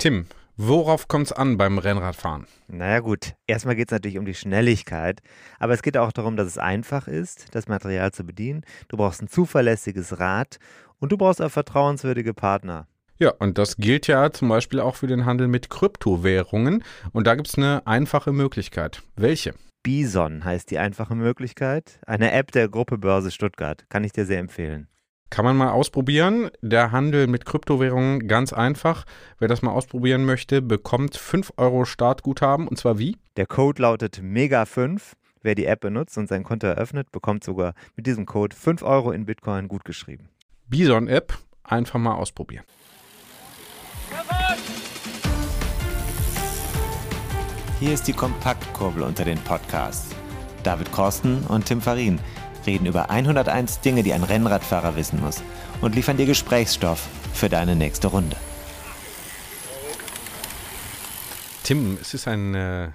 Tim, worauf kommt es an beim Rennradfahren? Naja gut, erstmal geht es natürlich um die Schnelligkeit, aber es geht auch darum, dass es einfach ist, das Material zu bedienen. Du brauchst ein zuverlässiges Rad und du brauchst auch vertrauenswürdige Partner. Ja, und das gilt ja zum Beispiel auch für den Handel mit Kryptowährungen. Und da gibt es eine einfache Möglichkeit. Welche? Bison heißt die einfache Möglichkeit. Eine App der Gruppe Börse Stuttgart. Kann ich dir sehr empfehlen. Kann man mal ausprobieren. Der Handel mit Kryptowährungen ganz einfach. Wer das mal ausprobieren möchte, bekommt 5 Euro Startguthaben. Und zwar wie? Der Code lautet MEGA5. Wer die App benutzt und sein Konto eröffnet, bekommt sogar mit diesem Code 5 Euro in Bitcoin gutgeschrieben. Bison-App. Einfach mal ausprobieren. Hier ist die Kompaktkurbel unter den Podcasts. David Korsten und Tim Farin reden über 101 Dinge, die ein Rennradfahrer wissen muss und liefern dir Gesprächsstoff für deine nächste Runde. Tim, es ist ein äh,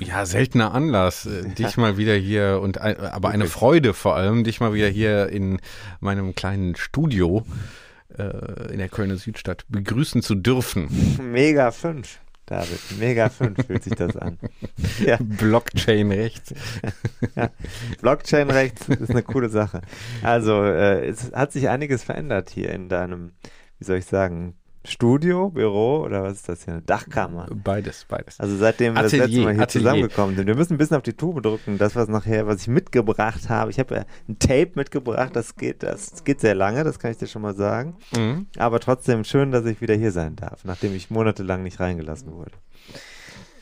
ja, seltener Anlass, äh, dich mal wieder hier und ein, aber eine Freude vor allem, dich mal wieder hier in meinem kleinen Studio äh, in der Kölner Südstadt begrüßen zu dürfen. Mega 5. David, Mega 5 fühlt sich das an. Ja. Blockchain rechts. ja. Blockchain rechts ist eine coole Sache. Also, äh, es hat sich einiges verändert hier in deinem, wie soll ich sagen, Studio, Büro oder was ist das hier? Eine Dachkammer. Beides, beides. Also seitdem wir das Atelier, letzte Mal hier Atelier. zusammengekommen sind. Wir müssen ein bisschen auf die Tube drücken, das was nachher, was ich mitgebracht habe. Ich habe ja ein Tape mitgebracht, das geht, das geht sehr lange, das kann ich dir schon mal sagen. Mhm. Aber trotzdem schön, dass ich wieder hier sein darf, nachdem ich monatelang nicht reingelassen wurde.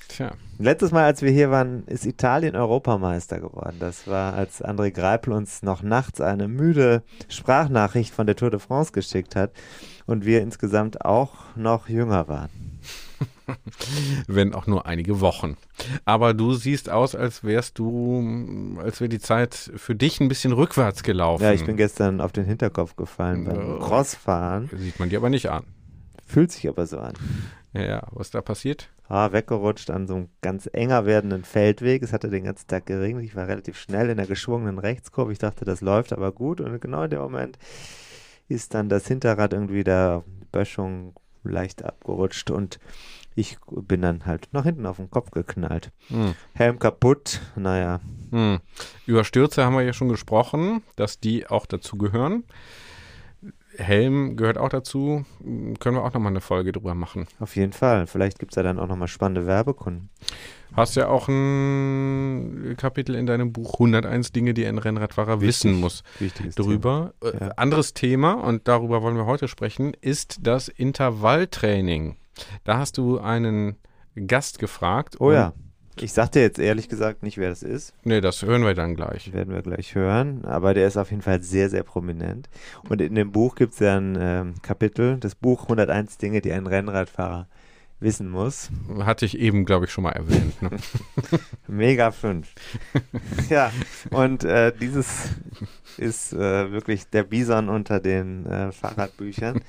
Tja. Letztes Mal, als wir hier waren, ist Italien Europameister geworden. Das war, als André Greipel uns noch nachts eine müde Sprachnachricht von der Tour de France geschickt hat und wir insgesamt auch noch jünger waren. Wenn auch nur einige Wochen. Aber du siehst aus, als wärst du, als wäre die Zeit für dich ein bisschen rückwärts gelaufen. Ja, ich bin gestern auf den Hinterkopf gefallen beim. Crossfahren. Sieht man dir aber nicht an. Fühlt sich aber so an. Ja, ja, was da passiert? Ah, weggerutscht an so einem ganz enger werdenden Feldweg. Es hatte den ganzen Tag geregnet. Ich war relativ schnell in der geschwungenen Rechtskurve. Ich dachte, das läuft aber gut. Und genau in dem Moment ist dann das Hinterrad irgendwie der Böschung leicht abgerutscht und ich bin dann halt nach hinten auf den Kopf geknallt. Hm. Helm kaputt. Naja, Hm. Über Stürze haben wir ja schon gesprochen, dass die auch dazu gehören. Helm gehört auch dazu. Können wir auch nochmal eine Folge drüber machen. auf jeden Fall. Vielleicht gibt es ja dann auch nochmal spannende Werbekunden. Hast ja auch ein Kapitel in deinem Buch 101 Dinge, die ein Rennradfahrer wissen muss. Wichtiges Drüber. Äh, Ja. Anderes Thema, und darüber wollen wir heute sprechen, ist das Intervalltraining. Da hast du einen Gast gefragt. Oh ja. Ich sag dir jetzt ehrlich gesagt nicht, wer das ist. Nee, das hören wir dann gleich. werden wir gleich hören, aber der ist auf jeden Fall sehr, sehr prominent. Und in dem Buch gibt es ja ein ähm, Kapitel, das Buch 101 Dinge, die ein Rennradfahrer wissen muss. Hatte ich eben, glaube ich, schon mal erwähnt. Ne? Mega 5. ja, und äh, dieses ist äh, wirklich der Bison unter den äh, Fahrradbüchern.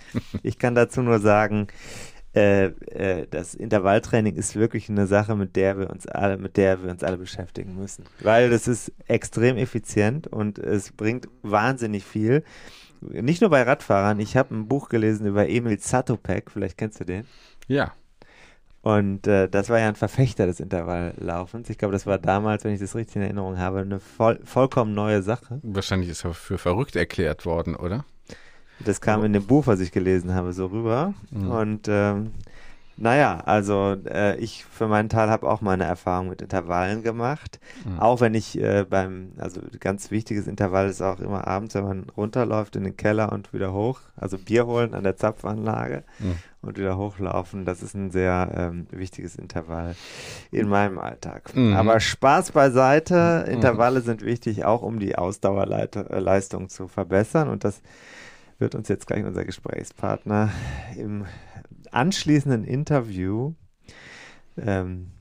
Ich kann dazu nur sagen, äh, äh, das Intervalltraining ist wirklich eine Sache, mit der wir uns alle, mit der wir uns alle beschäftigen müssen. Weil das ist extrem effizient und es bringt wahnsinnig viel. Nicht nur bei Radfahrern. Ich habe ein Buch gelesen über Emil Zatopek, vielleicht kennst du den. Ja. Und äh, das war ja ein Verfechter des Intervalllaufens. Ich glaube, das war damals, wenn ich das richtig in Erinnerung habe, eine voll, vollkommen neue Sache. Wahrscheinlich ist er für verrückt erklärt worden, oder? Das kam in dem Buch, was ich gelesen habe, so rüber. Mhm. Und ähm, naja, also äh, ich für meinen Teil habe auch meine Erfahrung mit Intervallen gemacht. Mhm. Auch wenn ich äh, beim, also ganz wichtiges Intervall ist auch immer abends, wenn man runterläuft in den Keller und wieder hoch, also Bier holen an der Zapfanlage Mhm. und wieder hochlaufen. Das ist ein sehr ähm, wichtiges Intervall in meinem Alltag. Mhm. Aber Spaß beiseite, Intervalle sind wichtig, auch um die Ausdauerleistung zu verbessern und das wird uns jetzt gleich unser Gesprächspartner im anschließenden Interview ähm,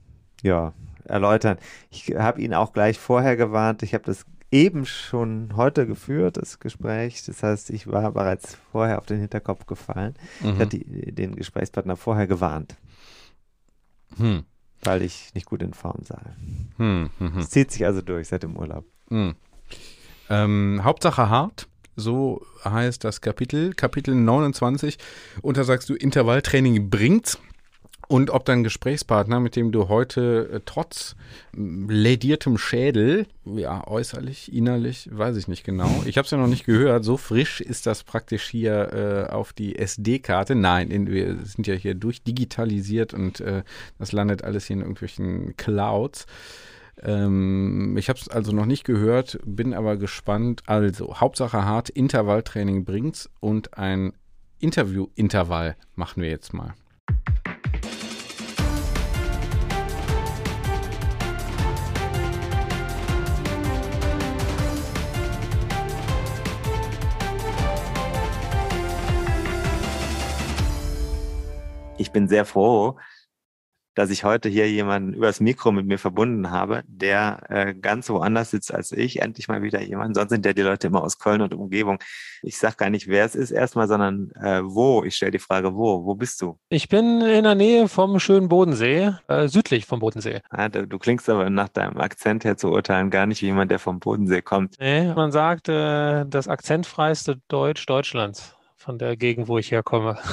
ja, erläutern. Ich habe ihn auch gleich vorher gewarnt. Ich habe das eben schon heute geführt, das Gespräch. Das heißt, ich war bereits vorher auf den Hinterkopf gefallen. Mhm. Ich hatte den Gesprächspartner vorher gewarnt. Hm. Weil ich nicht gut in Form sei. Hm, hm, hm. Es zieht sich also durch seit dem Urlaub. Hm. Ähm, Hauptsache hart. So heißt das Kapitel, Kapitel 29. Und da sagst du, Intervalltraining bringt's und ob dein Gesprächspartner, mit dem du heute äh, trotz lädiertem Schädel, ja, äußerlich, innerlich, weiß ich nicht genau. Ich habe es ja noch nicht gehört. So frisch ist das praktisch hier äh, auf die SD-Karte. Nein, in, wir sind ja hier durchdigitalisiert und äh, das landet alles hier in irgendwelchen Clouds. Ähm, ich habe es also noch nicht gehört, bin aber gespannt. Also, Hauptsache hart, Intervalltraining bringt's und ein Interview-Intervall machen wir jetzt mal. ich bin sehr froh, dass ich heute hier jemanden übers Mikro mit mir verbunden habe, der äh, ganz woanders sitzt als ich. Endlich mal wieder jemand. Sonst sind ja die Leute immer aus Köln und Umgebung. Ich sage gar nicht, wer es ist erstmal, sondern äh, wo. Ich stelle die Frage, wo? Wo bist du? Ich bin in der Nähe vom schönen Bodensee, äh, südlich vom Bodensee. Ah, du, du, klingst aber nach deinem Akzent her zu urteilen gar nicht wie jemand, der vom Bodensee kommt. Nee, man sagt, äh, das akzentfreiste Deutsch Deutschlands von der Gegend, wo ich herkomme.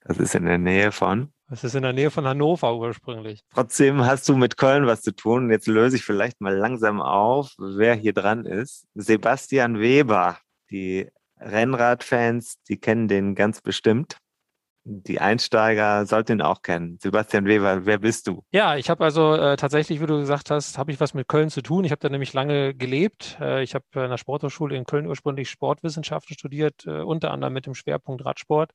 Das ist in der Nähe von? Das ist in der Nähe von Hannover ursprünglich. Trotzdem hast du mit Köln was zu tun. Jetzt löse ich vielleicht mal langsam auf, wer hier dran ist. Sebastian Weber. Die Rennradfans, die kennen den ganz bestimmt die Einsteiger sollten ihn auch kennen. Sebastian Weber, wer bist du? Ja, ich habe also äh, tatsächlich, wie du gesagt hast, habe ich was mit Köln zu tun. Ich habe da nämlich lange gelebt. Äh, ich habe an der Sporthochschule in Köln ursprünglich Sportwissenschaften studiert, äh, unter anderem mit dem Schwerpunkt Radsport.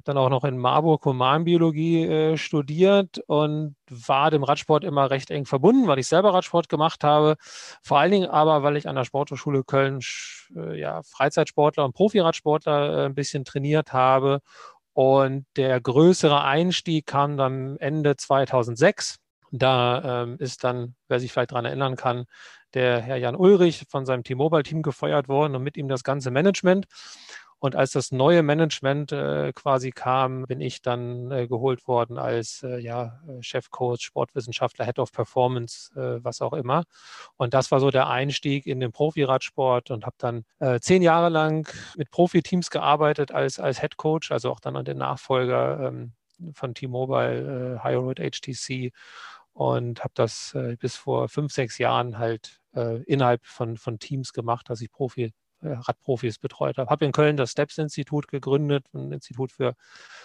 Habe dann auch noch in Marburg Humanbiologie äh, studiert und war dem Radsport immer recht eng verbunden, weil ich selber Radsport gemacht habe. Vor allen Dingen aber, weil ich an der Sporthochschule Köln äh, ja, Freizeitsportler und Profiradsportler äh, ein bisschen trainiert habe und der größere Einstieg kam dann Ende 2006. Da ähm, ist dann, wer sich vielleicht daran erinnern kann, der Herr Jan Ulrich von seinem T-Mobile-Team gefeuert worden und mit ihm das ganze Management. Und als das neue Management äh, quasi kam, bin ich dann äh, geholt worden als äh, ja, äh, Chefcoach, Sportwissenschaftler, Head of Performance, äh, was auch immer. Und das war so der Einstieg in den Profiradsport und habe dann äh, zehn Jahre lang mit Profiteams gearbeitet als, als Head Coach, also auch dann an den Nachfolger ähm, von T-Mobile, äh, High Road HTC und habe das äh, bis vor fünf, sechs Jahren halt äh, innerhalb von, von Teams gemacht, dass ich Profi Radprofis betreut habe. Habe in Köln das STEPS-Institut gegründet, ein Institut für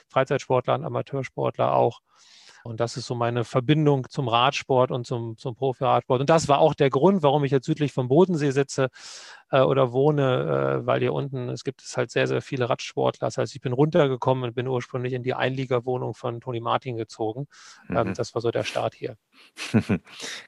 Freizeitsportler und Amateursportler auch. Und das ist so meine Verbindung zum Radsport und zum, zum Profi-Radsport. Und das war auch der Grund, warum ich jetzt südlich vom Bodensee sitze äh, oder wohne, äh, weil hier unten, es gibt es halt sehr, sehr viele Radsportler. Das heißt, ich bin runtergekommen und bin ursprünglich in die Einliegerwohnung von Toni Martin gezogen. Ähm, mhm. das war so der Start hier.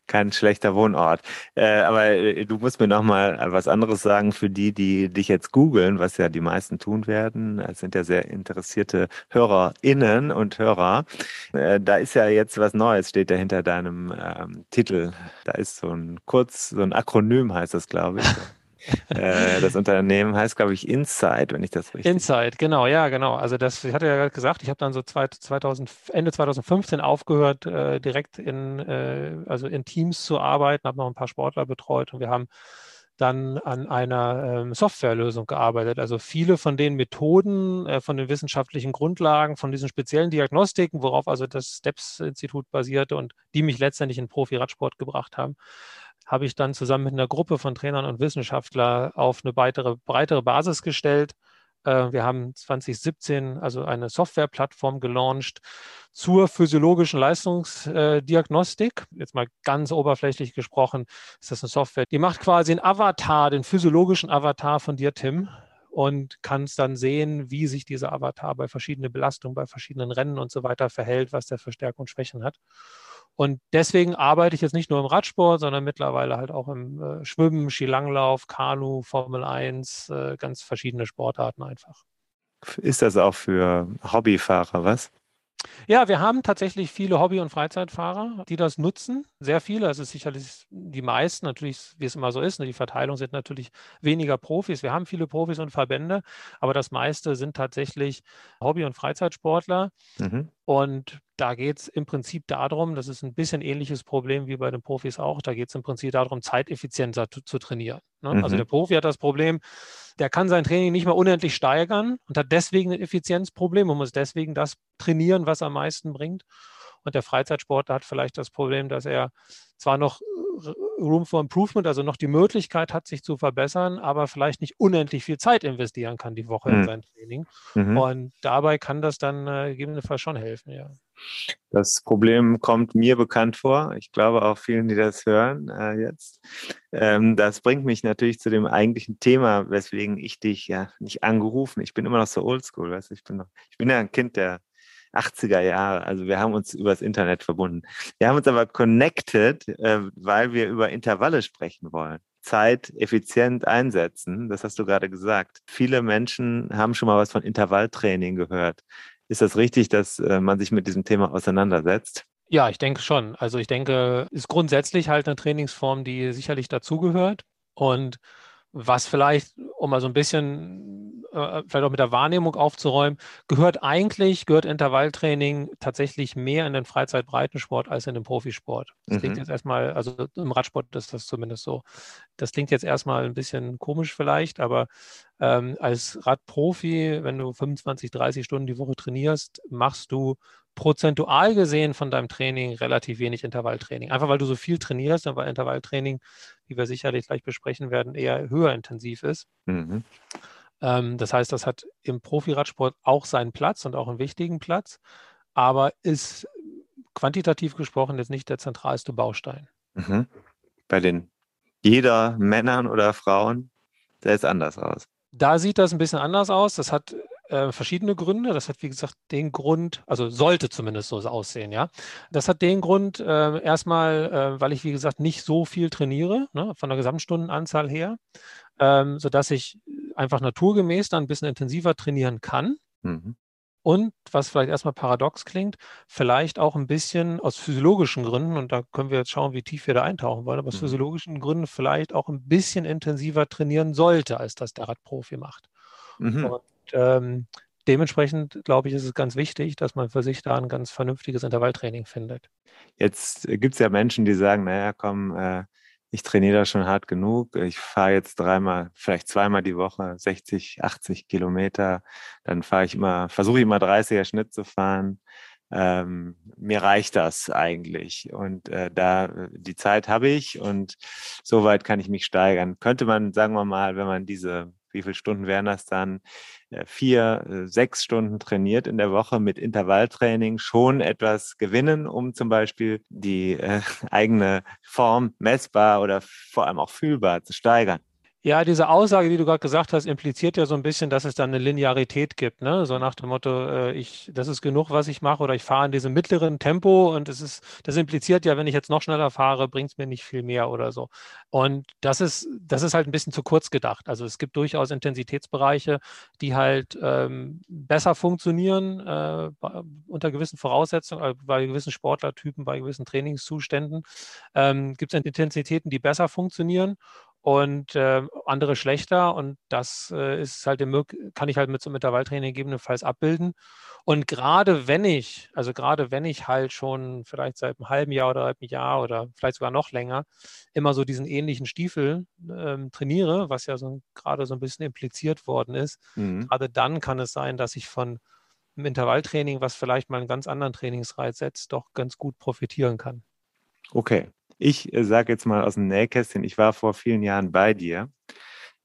Kein schlechter Wohnort. Äh, aber äh, du musst mir noch mal was anderes sagen für die, die dich jetzt googeln, was ja die meisten tun werden. Es sind ja sehr interessierte HörerInnen und Hörer. Äh, da ist ja jetzt was Neues, steht da hinter deinem ähm, Titel. Da ist so ein kurz, so ein Akronym heißt das, glaube ich. Äh, das Unternehmen heißt, glaube ich, Insight, wenn ich das richtig. Insight, genau, ja, genau. Also das, ich hatte ja gerade gesagt, ich habe dann so 2000, Ende 2015 aufgehört, äh, direkt in, äh, also in Teams zu arbeiten, habe noch ein paar Sportler betreut und wir haben dann an einer ähm, Softwarelösung gearbeitet. Also viele von den Methoden, äh, von den wissenschaftlichen Grundlagen, von diesen speziellen Diagnostiken, worauf also das STEPS-Institut basierte und die mich letztendlich in Profi-Radsport gebracht haben, habe ich dann zusammen mit einer Gruppe von Trainern und Wissenschaftlern auf eine weitere, breitere Basis gestellt. Äh, wir haben 2017 also eine Softwareplattform gelauncht zur physiologischen Leistungsdiagnostik. Jetzt mal ganz oberflächlich gesprochen, ist das eine Software, die macht quasi einen Avatar, den physiologischen Avatar von dir, Tim, und kannst dann sehen, wie sich dieser Avatar bei verschiedenen Belastungen, bei verschiedenen Rennen und so weiter verhält, was der für Stärken und Schwächen hat. Und deswegen arbeite ich jetzt nicht nur im Radsport, sondern mittlerweile halt auch im äh, Schwimmen, Skilanglauf, Kanu, Formel 1, äh, ganz verschiedene Sportarten einfach. ist das auch für Hobbyfahrer was? Ja, wir haben tatsächlich viele Hobby- und Freizeitfahrer, die das nutzen. Sehr viele. Also sicherlich die meisten, natürlich, wie es immer so ist. Ne, die Verteilung sind natürlich weniger Profis. Wir haben viele Profis und Verbände, aber das meiste sind tatsächlich Hobby- und Freizeitsportler. Mhm. Und da geht es im Prinzip darum, das ist ein bisschen ähnliches Problem wie bei den Profis auch, da geht es im Prinzip darum, zeiteffizienter zu, zu trainieren. Ne? Also mhm. Also der Profi hat das Problem, der kann sein Training nicht mehr unendlich steigern und hat deswegen ein Effizienzproblem und muss deswegen das trainieren, was am meisten bringt. Und der Freizeitsportler hat vielleicht das Problem, dass er zwar noch Room for Improvement, also noch die Möglichkeit hat, sich zu verbessern, aber vielleicht nicht unendlich viel Zeit investieren kann die Woche mhm. in sein Training. Mhm. Und dabei kann das dann äh, gegebenenfalls schon helfen, ja. Das Problem kommt mir bekannt vor. Ich glaube auch vielen, die das hören äh, jetzt. Ähm, das bringt mich natürlich zu dem eigentlichen Thema, weswegen ich dich ja nicht angerufen. Ich bin immer noch so oldschool, weißt? Ich bin noch, ich bin ja ein Kind der 80er Jahre. Also wir haben uns übers Internet verbunden. Wir haben uns aber connected, äh, weil wir über Intervalle sprechen wollen. Zeit effizient einsetzen, das hast du gerade gesagt. Viele Menschen haben schon mal was von Intervalltraining gehört. Ist das richtig, dass äh, man sich mit diesem Thema auseinandersetzt? Ja, ich denke schon. Also ich denke, ist grundsätzlich halt eine Trainingsform, die sicherlich dazugehört. Und was vielleicht, um mal so ein bisschen äh, vielleicht auch mit der Wahrnehmung aufzuräumen, gehört eigentlich, gehört Intervalltraining tatsächlich mehr in den Freizeitbreitensport als in den Profisport. Das mhm. klingt jetzt erstmal, also im Radsport ist das zumindest so. Das klingt jetzt erstmal ein bisschen komisch vielleicht, aber ähm, als Radprofi, wenn du 25, 30 Stunden die Woche trainierst, machst du prozentual gesehen von deinem Training relativ wenig Intervalltraining. Einfach weil du so viel trainierst und weil Intervalltraining, wie wir sicherlich gleich besprechen werden, eher höher intensiv ist. Mhm. Ähm, das heißt, das hat im Profiradsport auch seinen Platz und auch einen wichtigen Platz, aber ist quantitativ gesprochen jetzt nicht der zentralste Baustein. Mhm. Bei den jeder Männern oder Frauen, der ist anders aus. Da sieht das ein bisschen anders aus. Das hat äh, verschiedene Gründe. Das hat, wie gesagt, den Grund, also sollte zumindest so aussehen, ja. Das hat den Grund, äh, erstmal, äh, weil ich, wie gesagt, nicht so viel trainiere, ne, von der Gesamtstundenanzahl her, ähm, sodass ich einfach naturgemäß dann ein bisschen intensiver trainieren kann. Mhm. Und was vielleicht erstmal paradox klingt, vielleicht auch ein bisschen aus physiologischen Gründen, und da können wir jetzt schauen, wie tief wir da eintauchen wollen, aber aus mhm. physiologischen Gründen vielleicht auch ein bisschen intensiver trainieren sollte, als das der Radprofi macht. Mhm. Ähm, dementsprechend, glaube ich, ist es ganz wichtig, dass man für sich da ein ganz vernünftiges Intervalltraining findet. Jetzt gibt es ja Menschen, die sagen, naja, komm, äh, ich trainiere da schon hart genug. Ich fahre jetzt dreimal, vielleicht zweimal die Woche 60, 80 Kilometer. Dann fahre ich immer, versuche ich immer 30er Schnitt zu fahren. Ähm, mir reicht das eigentlich. Und äh, da die Zeit habe ich und soweit kann ich mich steigern. Könnte man, sagen wir mal, wenn man diese wie viele Stunden wären das dann? Äh, vier, äh, sechs Stunden trainiert in der Woche mit Intervalltraining schon etwas gewinnen, um zum Beispiel die äh, eigene Form messbar oder vor allem auch fühlbar zu steigern. Ja, diese Aussage, die du gerade gesagt hast, impliziert ja so ein bisschen, dass es dann eine Linearität gibt, ne? So nach dem Motto, äh, ich, das ist genug, was ich mache, oder ich fahre in diesem mittleren Tempo und es ist, das impliziert ja, wenn ich jetzt noch schneller fahre, bringt es mir nicht viel mehr oder so. Und das ist, das ist halt ein bisschen zu kurz gedacht. Also es gibt durchaus Intensitätsbereiche, die halt ähm, besser funktionieren äh, unter gewissen Voraussetzungen, äh, bei gewissen Sportlertypen, bei gewissen Trainingszuständen. Ähm, gibt es Intensitäten, die besser funktionieren und äh, andere schlechter. Und das äh, ist halt kann ich halt mit so einem Intervalltraining gegebenenfalls abbilden. Und gerade wenn ich, also gerade wenn ich halt schon vielleicht seit einem halben Jahr oder einem Jahr oder vielleicht sogar noch länger immer so diesen ähnlichen Stiefel ähm, trainiere, was ja so gerade so ein bisschen impliziert worden ist, mhm. gerade dann kann es sein, dass ich von einem Intervalltraining, was vielleicht mal einen ganz anderen Trainingsreiz setzt, doch ganz gut profitieren kann. Okay. Ich äh, sage jetzt mal aus dem Nähkästchen, ich war vor vielen Jahren bei dir.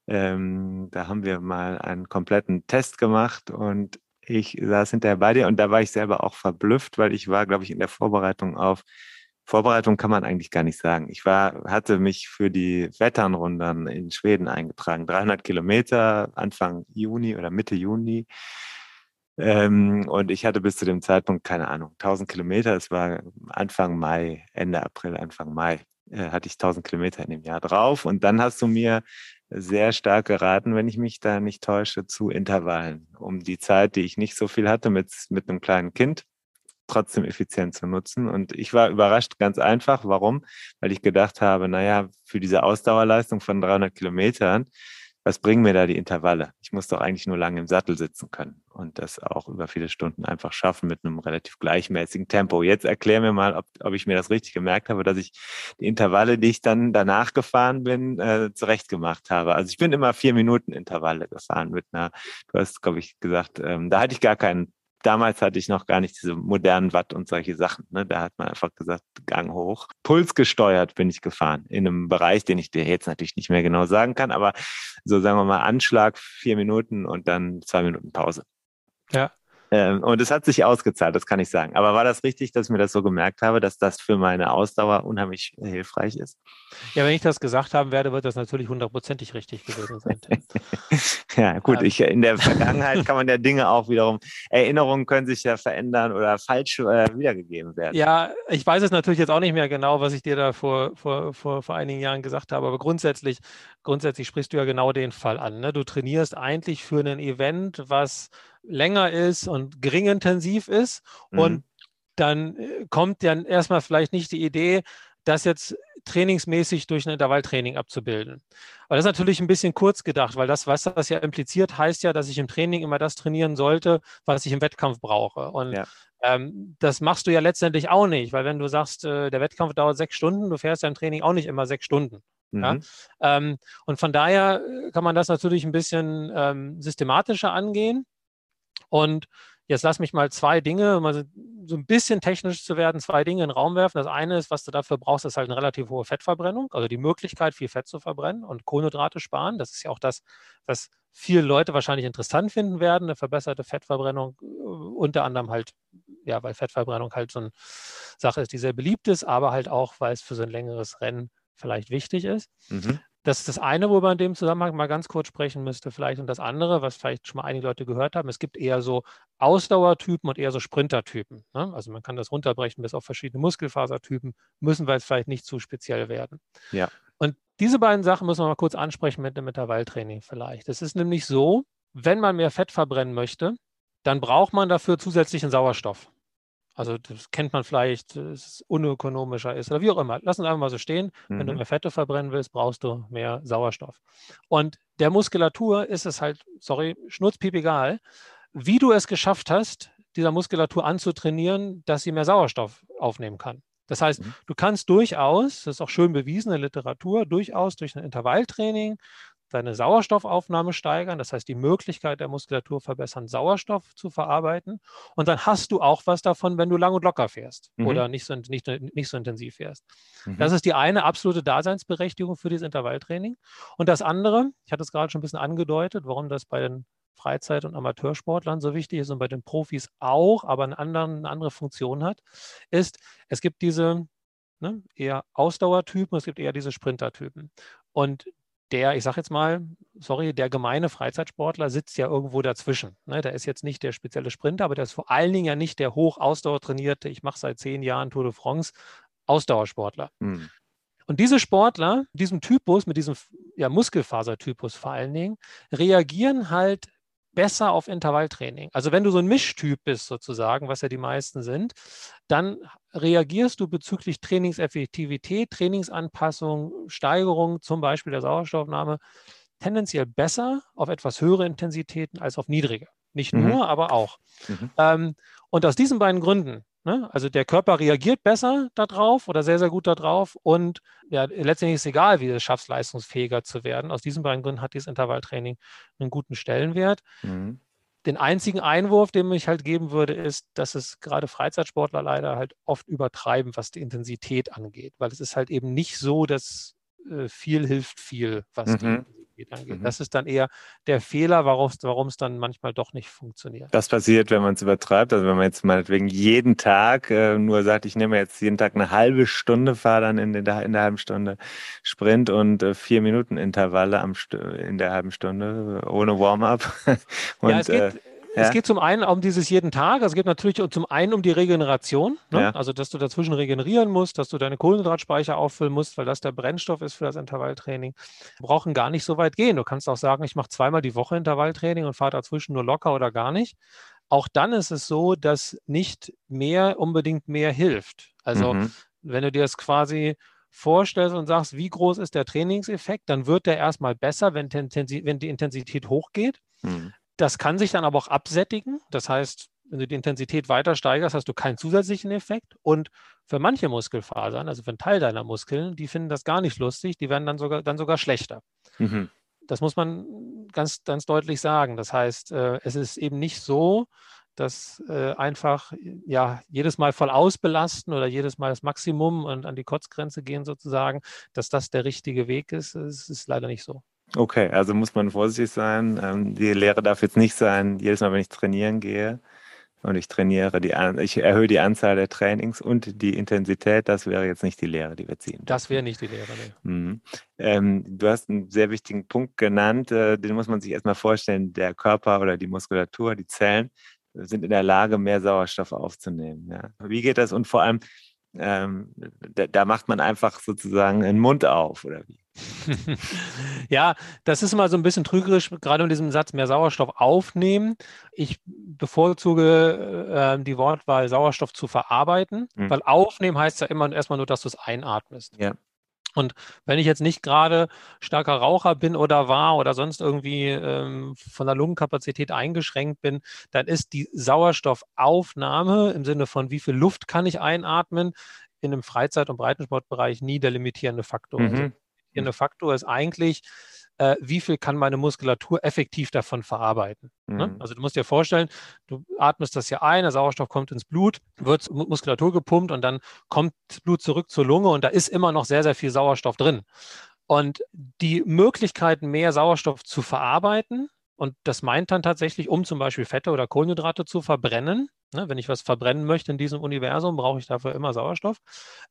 Ähm, da haben wir mal einen kompletten Test gemacht und ich saß hinterher bei dir und da war ich selber auch verblüfft, weil ich war, glaube ich, in der Vorbereitung auf Vorbereitung kann man eigentlich gar nicht sagen. Ich war, hatte mich für die Wetternrundern in Schweden eingetragen. 300 Kilometer Anfang Juni oder Mitte Juni. Ähm, und ich hatte bis zu dem Zeitpunkt, keine Ahnung, 1000 Kilometer. Es war Anfang Mai, Ende April, Anfang Mai, äh, hatte ich 1000 Kilometer in dem Jahr drauf. Und dann hast du mir sehr stark geraten, wenn ich mich da nicht täusche, zu Intervallen, um die Zeit, die ich nicht so viel hatte mit, mit einem kleinen Kind, trotzdem effizient zu nutzen. Und ich war überrascht, ganz einfach. Warum? Weil ich gedacht habe, naja, für diese Ausdauerleistung von 300 Kilometern, was bringen mir da die Intervalle? Ich muss doch eigentlich nur lange im Sattel sitzen können und das auch über viele Stunden einfach schaffen mit einem relativ gleichmäßigen Tempo. Jetzt erklär mir mal, ob, ob ich mir das richtig gemerkt habe, dass ich die Intervalle, die ich dann danach gefahren bin, äh, zurecht gemacht habe. Also ich bin immer vier Minuten Intervalle gefahren mit einer, du hast, glaube ich, gesagt, ähm, da hatte ich gar keinen damals hatte ich noch gar nicht diese modernen Watt und solche Sachen. Ne? Da hat man einfach gesagt, Gang hoch. Puls gesteuert bin ich gefahren in einem Bereich, den ich dir jetzt natürlich nicht mehr genau sagen kann, aber so sagen wir mal Anschlag vier Minuten und dann zwei Minuten Pause. Ja. Ähm, und es hat sich ausgezahlt, das kann ich sagen. Aber war das richtig, dass ich mir das so gemerkt habe, dass das für meine Ausdauer unheimlich hilfreich ist? Ja, wenn ich das gesagt haben werde, wird das natürlich hundertprozentig richtig gewesen sein. ja, gut, ähm. ich, in der Vergangenheit kann man ja Dinge auch wiederum, Erinnerungen können sich ja verändern oder falsch äh, wiedergegeben werden. Ja, ich weiß es natürlich jetzt auch nicht mehr genau, was ich dir da vor, vor, vor, vor einigen Jahren gesagt habe, aber grundsätzlich, grundsätzlich sprichst du ja genau den Fall an. Ne? Du trainierst eigentlich für ein Event, was länger ist und geringintensiv ist. Mhm. Und dann äh, kommt dann erstmal vielleicht nicht die Idee, das jetzt trainingsmäßig durch ein Intervalltraining abzubilden. Aber das ist natürlich ein bisschen kurz gedacht, weil das, was das ja impliziert, heißt ja, dass ich im Training immer das trainieren sollte, was ich im Wettkampf brauche. Und ja. ähm, das machst du ja letztendlich auch nicht, weil wenn du sagst, äh, der Wettkampf dauert sechs Stunden, du fährst ja im Training auch nicht immer sechs Stunden. Mhm. Ja? Ähm, und von daher äh, kann man das natürlich ein bisschen ähm, systematischer angehen. Und jetzt lass mich mal zwei Dinge, mal so ein bisschen technisch zu werden, zwei Dinge in den Raum werfen. Das eine ist, was du dafür brauchst, ist halt eine relativ hohe Fettverbrennung, also die Möglichkeit, viel Fett zu verbrennen und Kohlenhydrate sparen. Das ist ja auch das, was viele Leute wahrscheinlich interessant finden werden, eine verbesserte Fettverbrennung, äh, unter anderem halt, ja, weil Fettverbrennung halt so eine Sache ist, die sehr beliebt ist, aber halt auch, weil es für so ein längeres Rennen vielleicht wichtig ist. Mhm. Das ist das eine, wo man in dem Zusammenhang mal ganz kurz sprechen müsste, vielleicht. Und das andere, was vielleicht schon mal einige Leute gehört haben, es gibt eher so Ausdauertypen und eher so Sprintertypen. Ne? Also man kann das runterbrechen bis auf verschiedene Muskelfasertypen, müssen wir jetzt vielleicht nicht zu speziell werden. Ja. Und diese beiden Sachen müssen wir mal kurz ansprechen mit dem Intervalltraining vielleicht. Es ist nämlich so, wenn man mehr Fett verbrennen möchte, dann braucht man dafür zusätzlichen Sauerstoff. Also das kennt man vielleicht, dass es unökonomischer ist oder wie auch immer. Lass uns einfach mal so stehen. Mhm. Wenn du mhm. mehr Fette verbrennen willst, brauchst du mehr Sauerstoff. Und der Muskulatur ist es halt, sorry, schnurzpiep egal, wie du es geschafft hast, dieser Muskulatur anzutrainieren, dass sie mehr Sauerstoff aufnehmen kann. Das heißt, mhm. du kannst durchaus, das ist auch schön bewiesen in der Literatur, durchaus durch ein Intervalltraining deine Sauerstoffaufnahme steigern, das heißt die Möglichkeit der Muskulatur verbessern, Sauerstoff zu verarbeiten. Und dann hast du auch was davon, wenn du lang und locker fährst mhm. oder nicht so, nicht, nicht so intensiv fährst. Mhm. Das ist die eine absolute Daseinsberechtigung für dieses Intervalltraining. Und das andere, ich hatte es gerade schon ein bisschen angedeutet, warum das bei den Freizeit- und Amateursportlern so wichtig ist und bei den Profis auch, aber eine andere, eine andere Funktion hat, ist, es gibt diese ne, eher Ausdauertypen, es gibt eher diese Sprintertypen. Und der, ich sage jetzt mal, sorry, der gemeine Freizeitsportler sitzt ja irgendwo dazwischen. Ne? Der ist jetzt nicht der spezielle Sprinter, aber der ist vor allen Dingen ja nicht der hoch ausdauertrainierte, ich mache seit zehn Jahren Tour de France, Ausdauersportler. Hm. Und diese Sportler, diesem Typus, mit diesem ja, Muskelfasertypus vor allen Dingen, reagieren halt besser auf Intervalltraining. Also wenn du so ein Mischtyp bist sozusagen, was ja die meisten sind, dann reagierst du bezüglich Trainingseffektivität, Trainingsanpassung, Steigerung zum Beispiel der Sauerstoffnahme tendenziell besser auf etwas höhere Intensitäten als auf niedrige. Nicht mhm. nur, aber auch. Mhm. Ähm, und aus diesen beiden Gründen Ne? Also der Körper reagiert besser darauf oder sehr, sehr gut darauf und ja, letztendlich ist es egal, wie du es schaffst, leistungsfähiger zu werden. Aus diesen beiden Gründen hat dieses Intervalltraining einen guten Stellenwert. Mhm. Den einzigen Einwurf, den ich halt geben würde, ist, dass es gerade Freizeitsportler leider halt oft übertreiben, was die Intensität angeht, weil es ist halt eben nicht so, dass äh, viel hilft viel, was mhm. die Intensität angeht. Mhm. Das ist dann eher der Fehler, warum es dann manchmal doch nicht funktioniert. Das passiert, wenn man es übertreibt. Also wenn man jetzt meinetwegen jeden Tag äh, nur sagt, ich nehme jetzt jeden Tag eine halbe Stunde, fahre dann in, der, in der halben Stunde Sprint und äh, vier Minuten Intervalle am in der halben Stunde ohne Warm-up. ja, es geht, Es geht zum einen um dieses jeden Tag, also es geht natürlich zum einen um die Regeneration, ne? ja. also dass du dazwischen regenerieren musst, dass du deine Kohlenhydratspeicher auffüllen musst, weil das der Brennstoff ist für das Intervalltraining. Wir brauchen gar nicht so weit gehen. Du kannst auch sagen, ich mache zweimal die Woche Intervalltraining und fahre dazwischen nur locker oder gar nicht. Auch dann ist es so, dass nicht mehr unbedingt mehr hilft. Also mhm. wenn du dir das quasi vorstellst und sagst, wie groß ist der Trainingseffekt, dann wird der erstmal besser, wenn, wenn die Intensität hochgeht. Mhm. Das kann sich dann aber auch absättigen. Das heißt, wenn du die Intensität weiter steigerst, hast du keinen zusätzlichen Effekt. Und für manche Muskelfasern, also für einen Teil deiner Muskeln, die finden das gar nicht lustig, die werden dann sogar, dann sogar schlechter. Mhm. Das muss man ganz, ganz deutlich sagen. Das heißt, äh, es ist eben nicht so, dass äh, einfach ja jedes Mal voll ausbelasten oder jedes Mal das Maximum und an die Kotzgrenze gehen sozusagen, dass das der richtige Weg ist. Es ist leider nicht so. Okay, also muss man vorsichtig sein. Ähm, die Lehre darf jetzt nicht sein, jedes Mal, wenn ich trainieren gehe und ich trainiere, die, ich erhöhe die Anzahl der Trainings und die Intensität, das wäre jetzt nicht die Lehre, die wir ziehen. Das wäre nicht die Lehre, nee. mhm. ähm, du hast einen sehr wichtigen Punkt genannt, äh, den muss man sich erstmal vorstellen. Der Körper oder die Muskulatur, die Zellen sind in der Lage, mehr Sauerstoff aufzunehmen. Ja. Wie geht das? Und vor allem, ähm, da, da, macht man einfach sozusagen den Mund auf, oder wie? ja, das ist immer so ein bisschen trügerisch, gerade in diesem Satz mehr Sauerstoff aufnehmen. Ich bevorzuge äh, die Wortwahl Sauerstoff zu verarbeiten, mhm. weil aufnehmen heißt ja immer erstmal nur, dass du es einatmest. Ja. Und wenn ich jetzt nicht gerade starker Raucher bin oder war oder sonst irgendwie ähm, von der Lungenkapazität eingeschränkt bin, dann ist die Sauerstoffaufnahme im Sinne von wie viel Luft kann ich einatmen in einem Freizeit- und Breitensportbereich nie der limitierende Faktor. Also mhm. Der limitierende Faktor ist eigentlich, äh, wie viel kann meine Muskulatur effektiv davon verarbeiten. Ne? Mhm. Ne? Also du musst dir vorstellen, du atmest das ja ein, der Sauerstoff kommt ins Blut, wird Muskulatur gepumpt und dann kommt das Blut zurück zur Lunge und da ist immer noch sehr, sehr viel Sauerstoff drin. Und die Möglichkeit, mehr Sauerstoff zu verarbeiten, und das meint dann tatsächlich, um zum Beispiel Fette oder Kohlenhydrate zu verbrennen, Ne, wenn ich was verbrennen möchte in diesem Universum, brauche ich dafür immer Sauerstoff.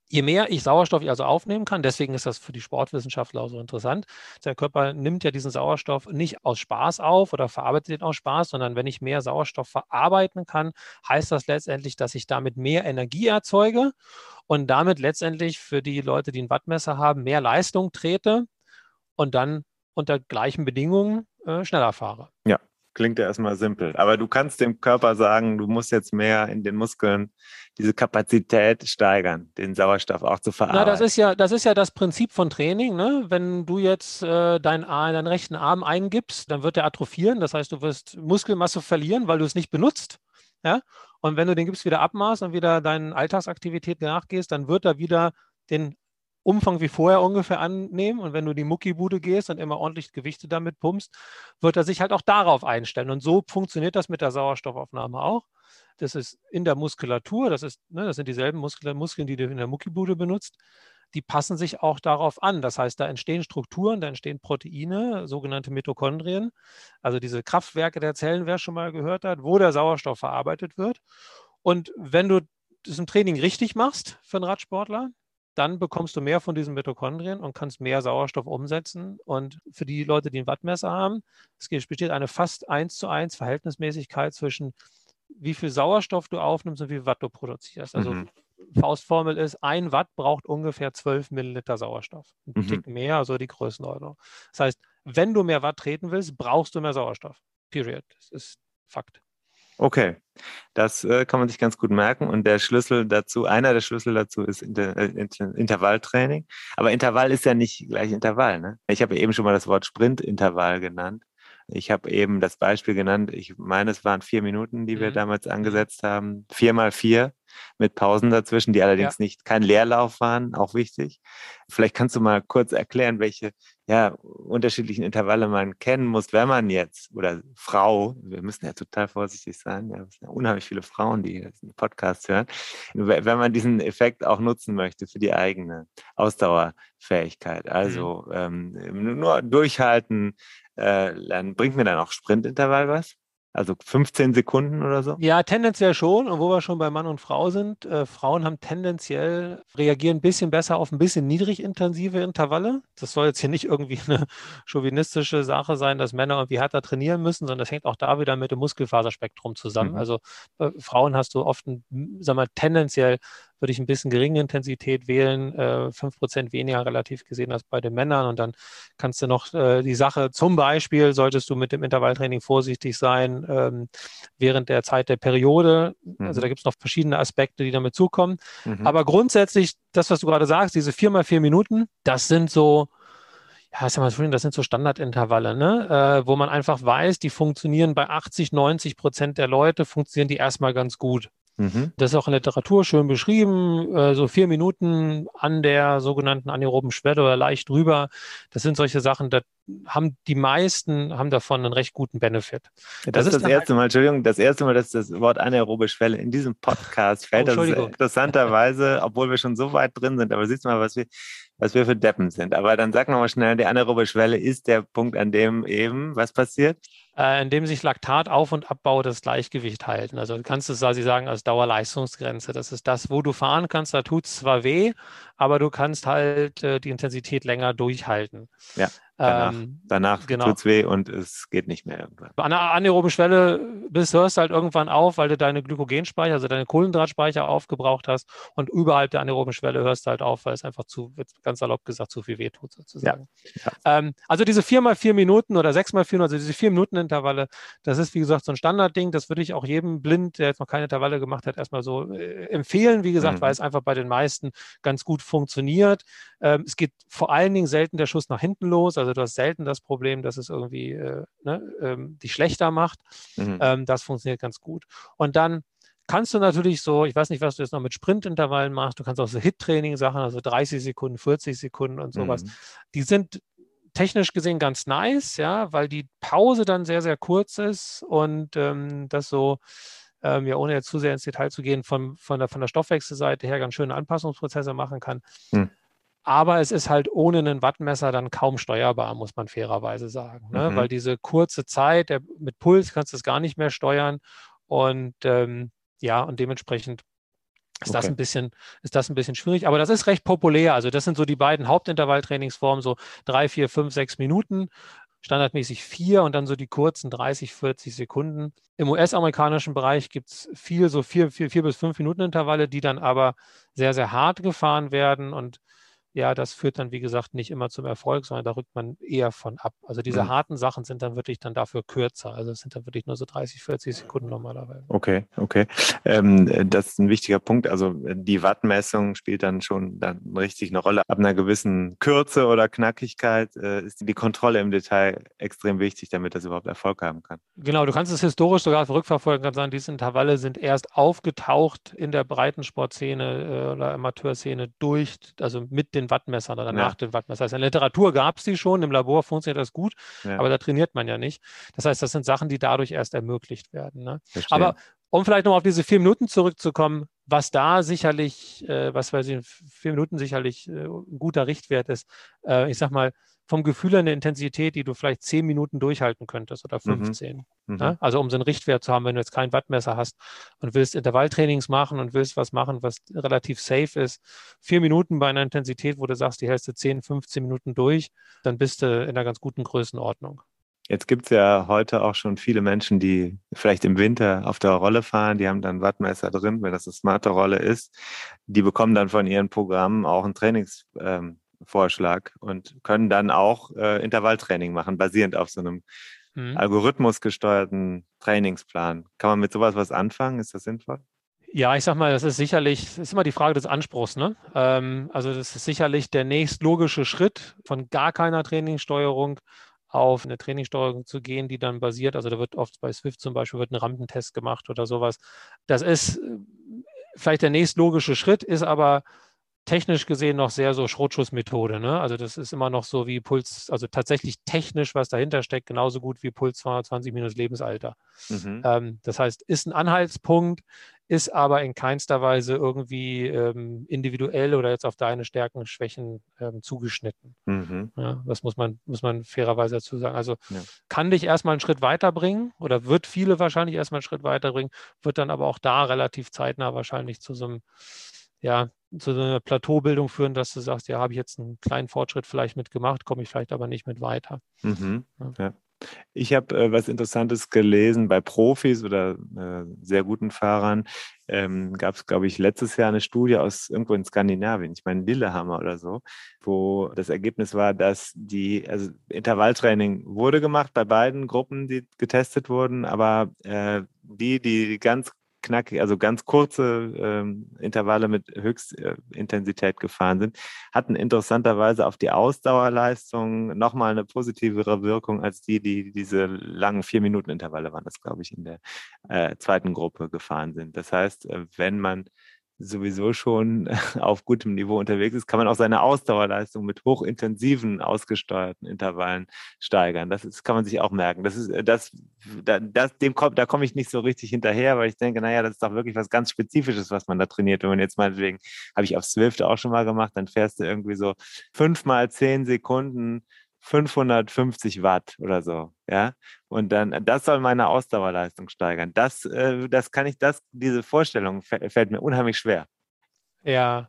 Je mehr ich Sauerstoff also aufnehmen kann, deswegen ist das für die Sportwissenschaftler auch so interessant. Der Körper nimmt ja diesen Sauerstoff nicht aus Spaß auf oder verarbeitet ihn aus Spaß, sondern wenn ich mehr Sauerstoff verarbeiten kann, heißt das letztendlich, dass ich damit mehr Energie erzeuge und damit letztendlich für die Leute, die ein Wattmesser haben, mehr Leistung trete und dann unter gleichen Bedingungen äh, schneller fahre. Ja, Klingt ja erstmal simpel. Aber du kannst dem Körper sagen, du musst jetzt mehr in den Muskeln diese Kapazität steigern, den Sauerstoff auch zu verarbeiten. Na, das ist ja, das ist ja das Prinzip von Training. Ne? Wenn du jetzt äh, deinen, deinen rechten Arm eingibst, dann wird er atrophieren. Das heißt, du wirst Muskelmasse verlieren, weil du es nicht benutzt. Ja? Und wenn du den Gips wieder abmaßt und wieder deinen Alltagsaktivitäten nachgehst, dann wird er wieder den Umfang wie vorher ungefähr annehmen. Und wenn du die Muckibude gehst und immer ordentlich Gewichte damit pumpst, wird er sich halt auch darauf einstellen. Und so funktioniert das mit der Sauerstoffaufnahme auch. Das ist in der Muskulatur, das, ist, ne, das sind dieselben Muskeln, Muskeln, die du in der Muckibude benutzt. Die passen sich auch darauf an. Das heißt, da entstehen Strukturen, da entstehen Proteine, sogenannte Mitochondrien, also diese Kraftwerke der Zellen, wer schon mal gehört hat, wo der Sauerstoff verarbeitet wird. Und wenn du das im Training richtig machst für einen Radsportler, dann bekommst du mehr von diesen Mitochondrien und kannst mehr Sauerstoff umsetzen. Und für die Leute, die ein Wattmesser haben, es besteht eine fast eins zu eins Verhältnismäßigkeit zwischen wie viel Sauerstoff du aufnimmst und wie viel Watt du produzierst. Also mhm. Faustformel ist, ein Watt braucht ungefähr 12 Milliliter Sauerstoff. Ein mhm. Tick mehr, also die Größenordnung. Das heißt, wenn du mehr Watt treten willst, brauchst du mehr Sauerstoff. Period. Das ist Fakt. Okay, das äh, kann man sich ganz gut merken. Und der Schlüssel dazu, einer der Schlüssel dazu ist Inter äh, Inter Intervalltraining. Aber Intervall ist ja nicht gleich Intervall. Ne? Ich habe eben schon mal das Wort Sprintintervall genannt. Ich habe eben das Beispiel genannt. Ich meine, es waren vier Minuten, die wir mhm. damals angesetzt haben. Vier mal vier mit Pausen dazwischen, die allerdings ja. nicht kein Leerlauf waren, auch wichtig. Vielleicht kannst du mal kurz erklären, welche ja, unterschiedlichen Intervalle man kennen muss, wenn man jetzt, oder Frau, wir müssen ja total vorsichtig sein, ja, es sind ja unheimlich viele Frauen, die diesen Podcast hören, wenn man diesen Effekt auch nutzen möchte für die eigene Ausdauerfähigkeit. Also mhm. ähm, nur durchhalten, äh, dann bringt mir dann auch Sprintintervall was? Also 15 Sekunden oder so? Ja, tendenziell schon. Und wo wir schon bei Mann und Frau sind, äh, Frauen haben tendenziell, reagieren ein bisschen besser auf ein bisschen niedrigintensive Intervalle. Das soll jetzt hier nicht irgendwie eine chauvinistische Sache sein, dass Männer irgendwie härter trainieren müssen, sondern das hängt auch da wieder mit dem Muskelfaserspektrum zusammen. Mhm. Also äh, Frauen hast du oft, ein, sag mal, tendenziell würde ich ein bisschen geringe Intensität wählen, äh, 5% weniger relativ gesehen als bei den Männern. Und dann kannst du noch äh, die Sache, zum Beispiel solltest du mit dem Intervalltraining vorsichtig sein ähm, während der Zeit der Periode. Mhm. Also da gibt es noch verschiedene Aspekte, die damit zukommen. Mhm. Aber grundsätzlich, das, was du gerade sagst, diese vier mal vier Minuten, das sind so, ja, das sind so Standardintervalle, ne? Äh, wo man einfach weiß, die funktionieren bei 80, 90 Prozent der Leute, funktionieren die erstmal ganz gut. Mhm. Das ist auch in der Literatur schön beschrieben. Äh, so vier Minuten an der sogenannten anaeroben Schwelle oder leicht drüber. Das sind solche Sachen, da haben die meisten haben davon einen recht guten Benefit. Das, das ist das erste halt Mal, Entschuldigung, das erste Mal, dass das Wort anaerobe Schwelle in diesem Podcast fällt. Oh, das ist interessanterweise, obwohl wir schon so weit drin sind. Aber siehst du mal, was wir, was wir für Deppen sind. Aber dann sag nochmal schnell, die anaerobe Schwelle ist der Punkt, an dem eben was passiert? Äh, in dem sich Laktatauf- und Abbau das Gleichgewicht halten. Also du kannst es quasi sagen als Dauerleistungsgrenze. Das ist das, wo du fahren kannst, da tut es zwar weh, aber du kannst halt äh, die Intensität länger durchhalten. Ja. Danach, ähm, danach genau. tut es weh und es geht nicht mehr irgendwann. An der anaeroben Schwelle bist, hörst du halt irgendwann auf, weil du deine Glykogenspeicher, also deine Kohlenhydratspeicher aufgebraucht hast und überhalb der anaeroben Schwelle hörst du halt auf, weil es einfach zu, ganz salopp gesagt, zu viel weh tut sozusagen. Ja. Ja. Ähm, also diese vier mal vier Minuten oder sechs mal vier, also diese vier Minuten Intervalle, das ist wie gesagt so ein Standardding, das würde ich auch jedem blind, der jetzt noch keine Intervalle gemacht hat, erstmal so äh, empfehlen, wie gesagt, mhm. weil es einfach bei den meisten ganz gut funktioniert. Ähm, es geht vor allen Dingen selten der Schuss nach hinten los, also du hast selten das Problem, dass es irgendwie äh, ne, ähm, die schlechter macht. Mhm. Ähm, das funktioniert ganz gut. Und dann kannst du natürlich so, ich weiß nicht, was du jetzt noch mit Sprintintervallen machst, du kannst auch so Hit-Training-Sachen, also 30 Sekunden, 40 Sekunden und sowas. Mhm. Die sind technisch gesehen ganz nice, ja, weil die Pause dann sehr, sehr kurz ist und ähm, das so, ähm, ja, ohne jetzt zu sehr ins Detail zu gehen, von, von, der, von der Stoffwechselseite her ganz schöne Anpassungsprozesse machen kann. Mhm. Aber es ist halt ohne einen Wattmesser dann kaum steuerbar, muss man fairerweise sagen. Ne? Mhm. Weil diese kurze Zeit, der, mit Puls kannst du es gar nicht mehr steuern. Und ähm, ja, und dementsprechend ist, okay. das ein bisschen, ist das ein bisschen schwierig. Aber das ist recht populär. Also das sind so die beiden Hauptintervalltrainingsformen, so drei, vier, fünf, sechs Minuten standardmäßig vier und dann so die kurzen 30, 40 Sekunden. Im US-amerikanischen Bereich gibt es viel, so vier, vier, vier bis fünf Minuten Intervalle, die dann aber sehr, sehr hart gefahren werden und ja, das führt dann, wie gesagt, nicht immer zum Erfolg, sondern da rückt man eher von ab. Also diese mhm. harten Sachen sind dann wirklich dann dafür kürzer. Also es sind dann wirklich nur so 30, 40 Sekunden normalerweise. Okay, okay. Ähm, das ist ein wichtiger Punkt. Also die Wattmessung spielt dann schon dann richtig eine Rolle. Ab einer gewissen Kürze oder Knackigkeit äh, ist die Kontrolle im Detail extrem wichtig, damit das überhaupt Erfolg haben kann. Genau, du kannst es historisch sogar rückverfolgen, kannst sagen, diese Intervalle sind erst aufgetaucht in der Breitensportszene äh, oder Amateurszene durch, also mit den den Wattmessern oder ja. nach den Wattmessern. Also in der Literatur gab es die schon, im Labor funktioniert das gut, ja. aber da trainiert man ja nicht. Das heißt, das sind Sachen, die dadurch erst ermöglicht werden. Ne? Aber um vielleicht noch auf diese vier Minuten zurückzukommen, was da sicherlich, äh, was weiß ich, vier Minuten sicherlich äh, ein guter Richtwert ist, äh, ich sag mal, vom Gefühl eine Intensität, die du vielleicht zehn Minuten durchhalten könntest oder 15. Mhm. Mhm. Ja? Also um so einen Richtwert zu haben, wenn du jetzt kein Wattmesser hast und willst Intervalltrainings machen und willst was machen, was relativ safe ist, vier Minuten bei einer Intensität, wo du sagst, die hältst du 10, 15 Minuten durch, dann bist du in einer ganz guten Größenordnung. Jetzt gibt es ja heute auch schon viele Menschen, die vielleicht im Winter auf der Rolle fahren, die haben dann Wattmesser drin, wenn das eine smarte Rolle ist. Die bekommen dann von ihren Programmen auch einen Trainings, ähm, Vorschlag und können dann auch äh, Intervalltraining machen, basierend auf so einem mhm. algorithmusgesteuerten Trainingsplan. Kann man mit sowas was anfangen? Ist das sinnvoll? Ja, ich sag mal, das ist sicherlich, das ist immer die Frage des Anspruchs. Ne? Ähm, also das ist sicherlich der nächstlogische Schritt von gar keiner Trainingssteuerung auf eine Trainingssteuerung zu gehen, die dann basiert, also da wird oft bei Swift zum Beispiel wird ein Rampentest gemacht oder sowas. Das ist äh, vielleicht der nächstlogische Schritt, ist aber technisch gesehen noch sehr so Schrotschussmethode. Ne? Also das ist immer noch so wie Puls, also tatsächlich technisch, was dahinter steckt, genauso gut wie Puls 220 minus Lebensalter. Mhm. Ähm, das heißt, ist ein Anhaltspunkt, ist aber in keinster Weise irgendwie ähm, individuell oder jetzt auf deine Stärken, Schwächen ähm, zugeschnitten. Mhm. Ja, das muss man, muss man fairerweise dazu sagen. Also ja. kann dich erstmal einen Schritt weiterbringen oder wird viele wahrscheinlich erstmal einen Schritt weiterbringen, wird dann aber auch da relativ zeitnah wahrscheinlich zu so einem ja, zu so einer Plateaubildung führen, dass du sagst, ja, habe ich jetzt einen kleinen Fortschritt vielleicht mitgemacht, komme ich vielleicht aber nicht mit weiter. Mhm. Ja. Ja. Ich habe äh, was Interessantes gelesen bei Profis oder äh, sehr guten Fahrern. Ähm, Gab es, glaube ich, letztes Jahr eine Studie aus irgendwo in Skandinavien, ich meine Lillehammer oder so, wo das Ergebnis war, dass die, also Intervalltraining wurde gemacht bei beiden Gruppen, die getestet wurden, aber äh, die, die ganz knackig, also ganz kurze ähm, Intervalle mit Höchstintensität gefahren sind, hatten interessanterweise auf die Ausdauerleistung nochmal eine positivere Wirkung als die, die diese langen Vier-Minuten-Intervalle waren, das glaube ich in der äh, zweiten Gruppe gefahren sind. Das heißt, äh, wenn man sowieso schon auf gutem Niveau unterwegs ist, kann man auch seine Ausdauerleistung mit hochintensiven, ausgesteuerten Intervallen steigern. Das ist, kann man sich auch merken. Das ist, äh, das, das, dem kommt, da komme ich nicht so richtig hinterher, weil ich denke, naja, das ist doch wirklich was ganz Spezifisches, was man da trainiert. Wenn man jetzt meinetwegen, habe ich auf Swift auch schon mal gemacht, dann fährst du irgendwie so fünf mal zehn Sekunden 550 Watt oder so, ja. Und dann, das soll meine Ausdauerleistung steigern. Das, äh, das kann ich, das, diese Vorstellung fällt mir unheimlich schwer. Ja,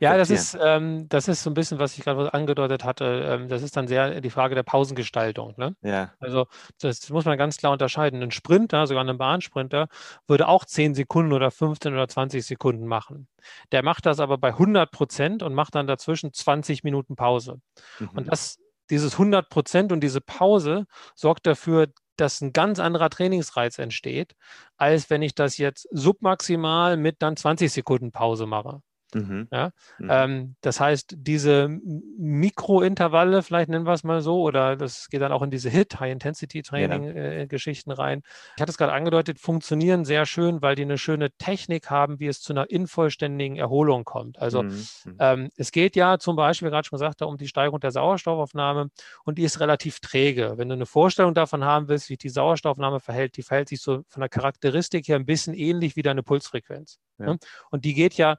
ja, das ist, ähm, das ist so ein bisschen, was ich gerade angedeutet hatte. Ähm, das ist dann sehr die Frage der Pausengestaltung. Ne? Ja. Also das muss man ganz klar unterscheiden. Ein Sprinter, sogar ein Bahnsprinter, würde auch 10 Sekunden oder 15 oder 20 Sekunden machen. Der macht das aber bei 100 Prozent und macht dann dazwischen 20 Minuten Pause. Mhm. Und das dieses 100 Prozent und diese Pause sorgt dafür, dass ein ganz anderer Trainingsreiz entsteht, als wenn ich das jetzt submaximal mit dann 20 Sekunden Pause mache. Mhm. Ja? Mhm. Ähm, das heißt, diese Mikrointervalle, vielleicht nennen wir es mal so, oder das geht dann auch in diese HIT, High-Intensity-Training-Geschichten ja. äh, rein. Ich hatte es gerade angedeutet, funktionieren sehr schön, weil die eine schöne Technik haben, wie es zu einer invollständigen Erholung kommt. Also mhm. mhm. ähm, es geht ja zum Beispiel, gerade schon gesagt, um die Steigerung der Sauerstoffaufnahme und die ist relativ träge. Wenn du eine Vorstellung davon haben willst, wie die Sauerstoffaufnahme verhält, die verhält sich so von der Charakteristik her ein bisschen ähnlich wie deine Pulsfrequenz. Ja. Ne? Und die geht ja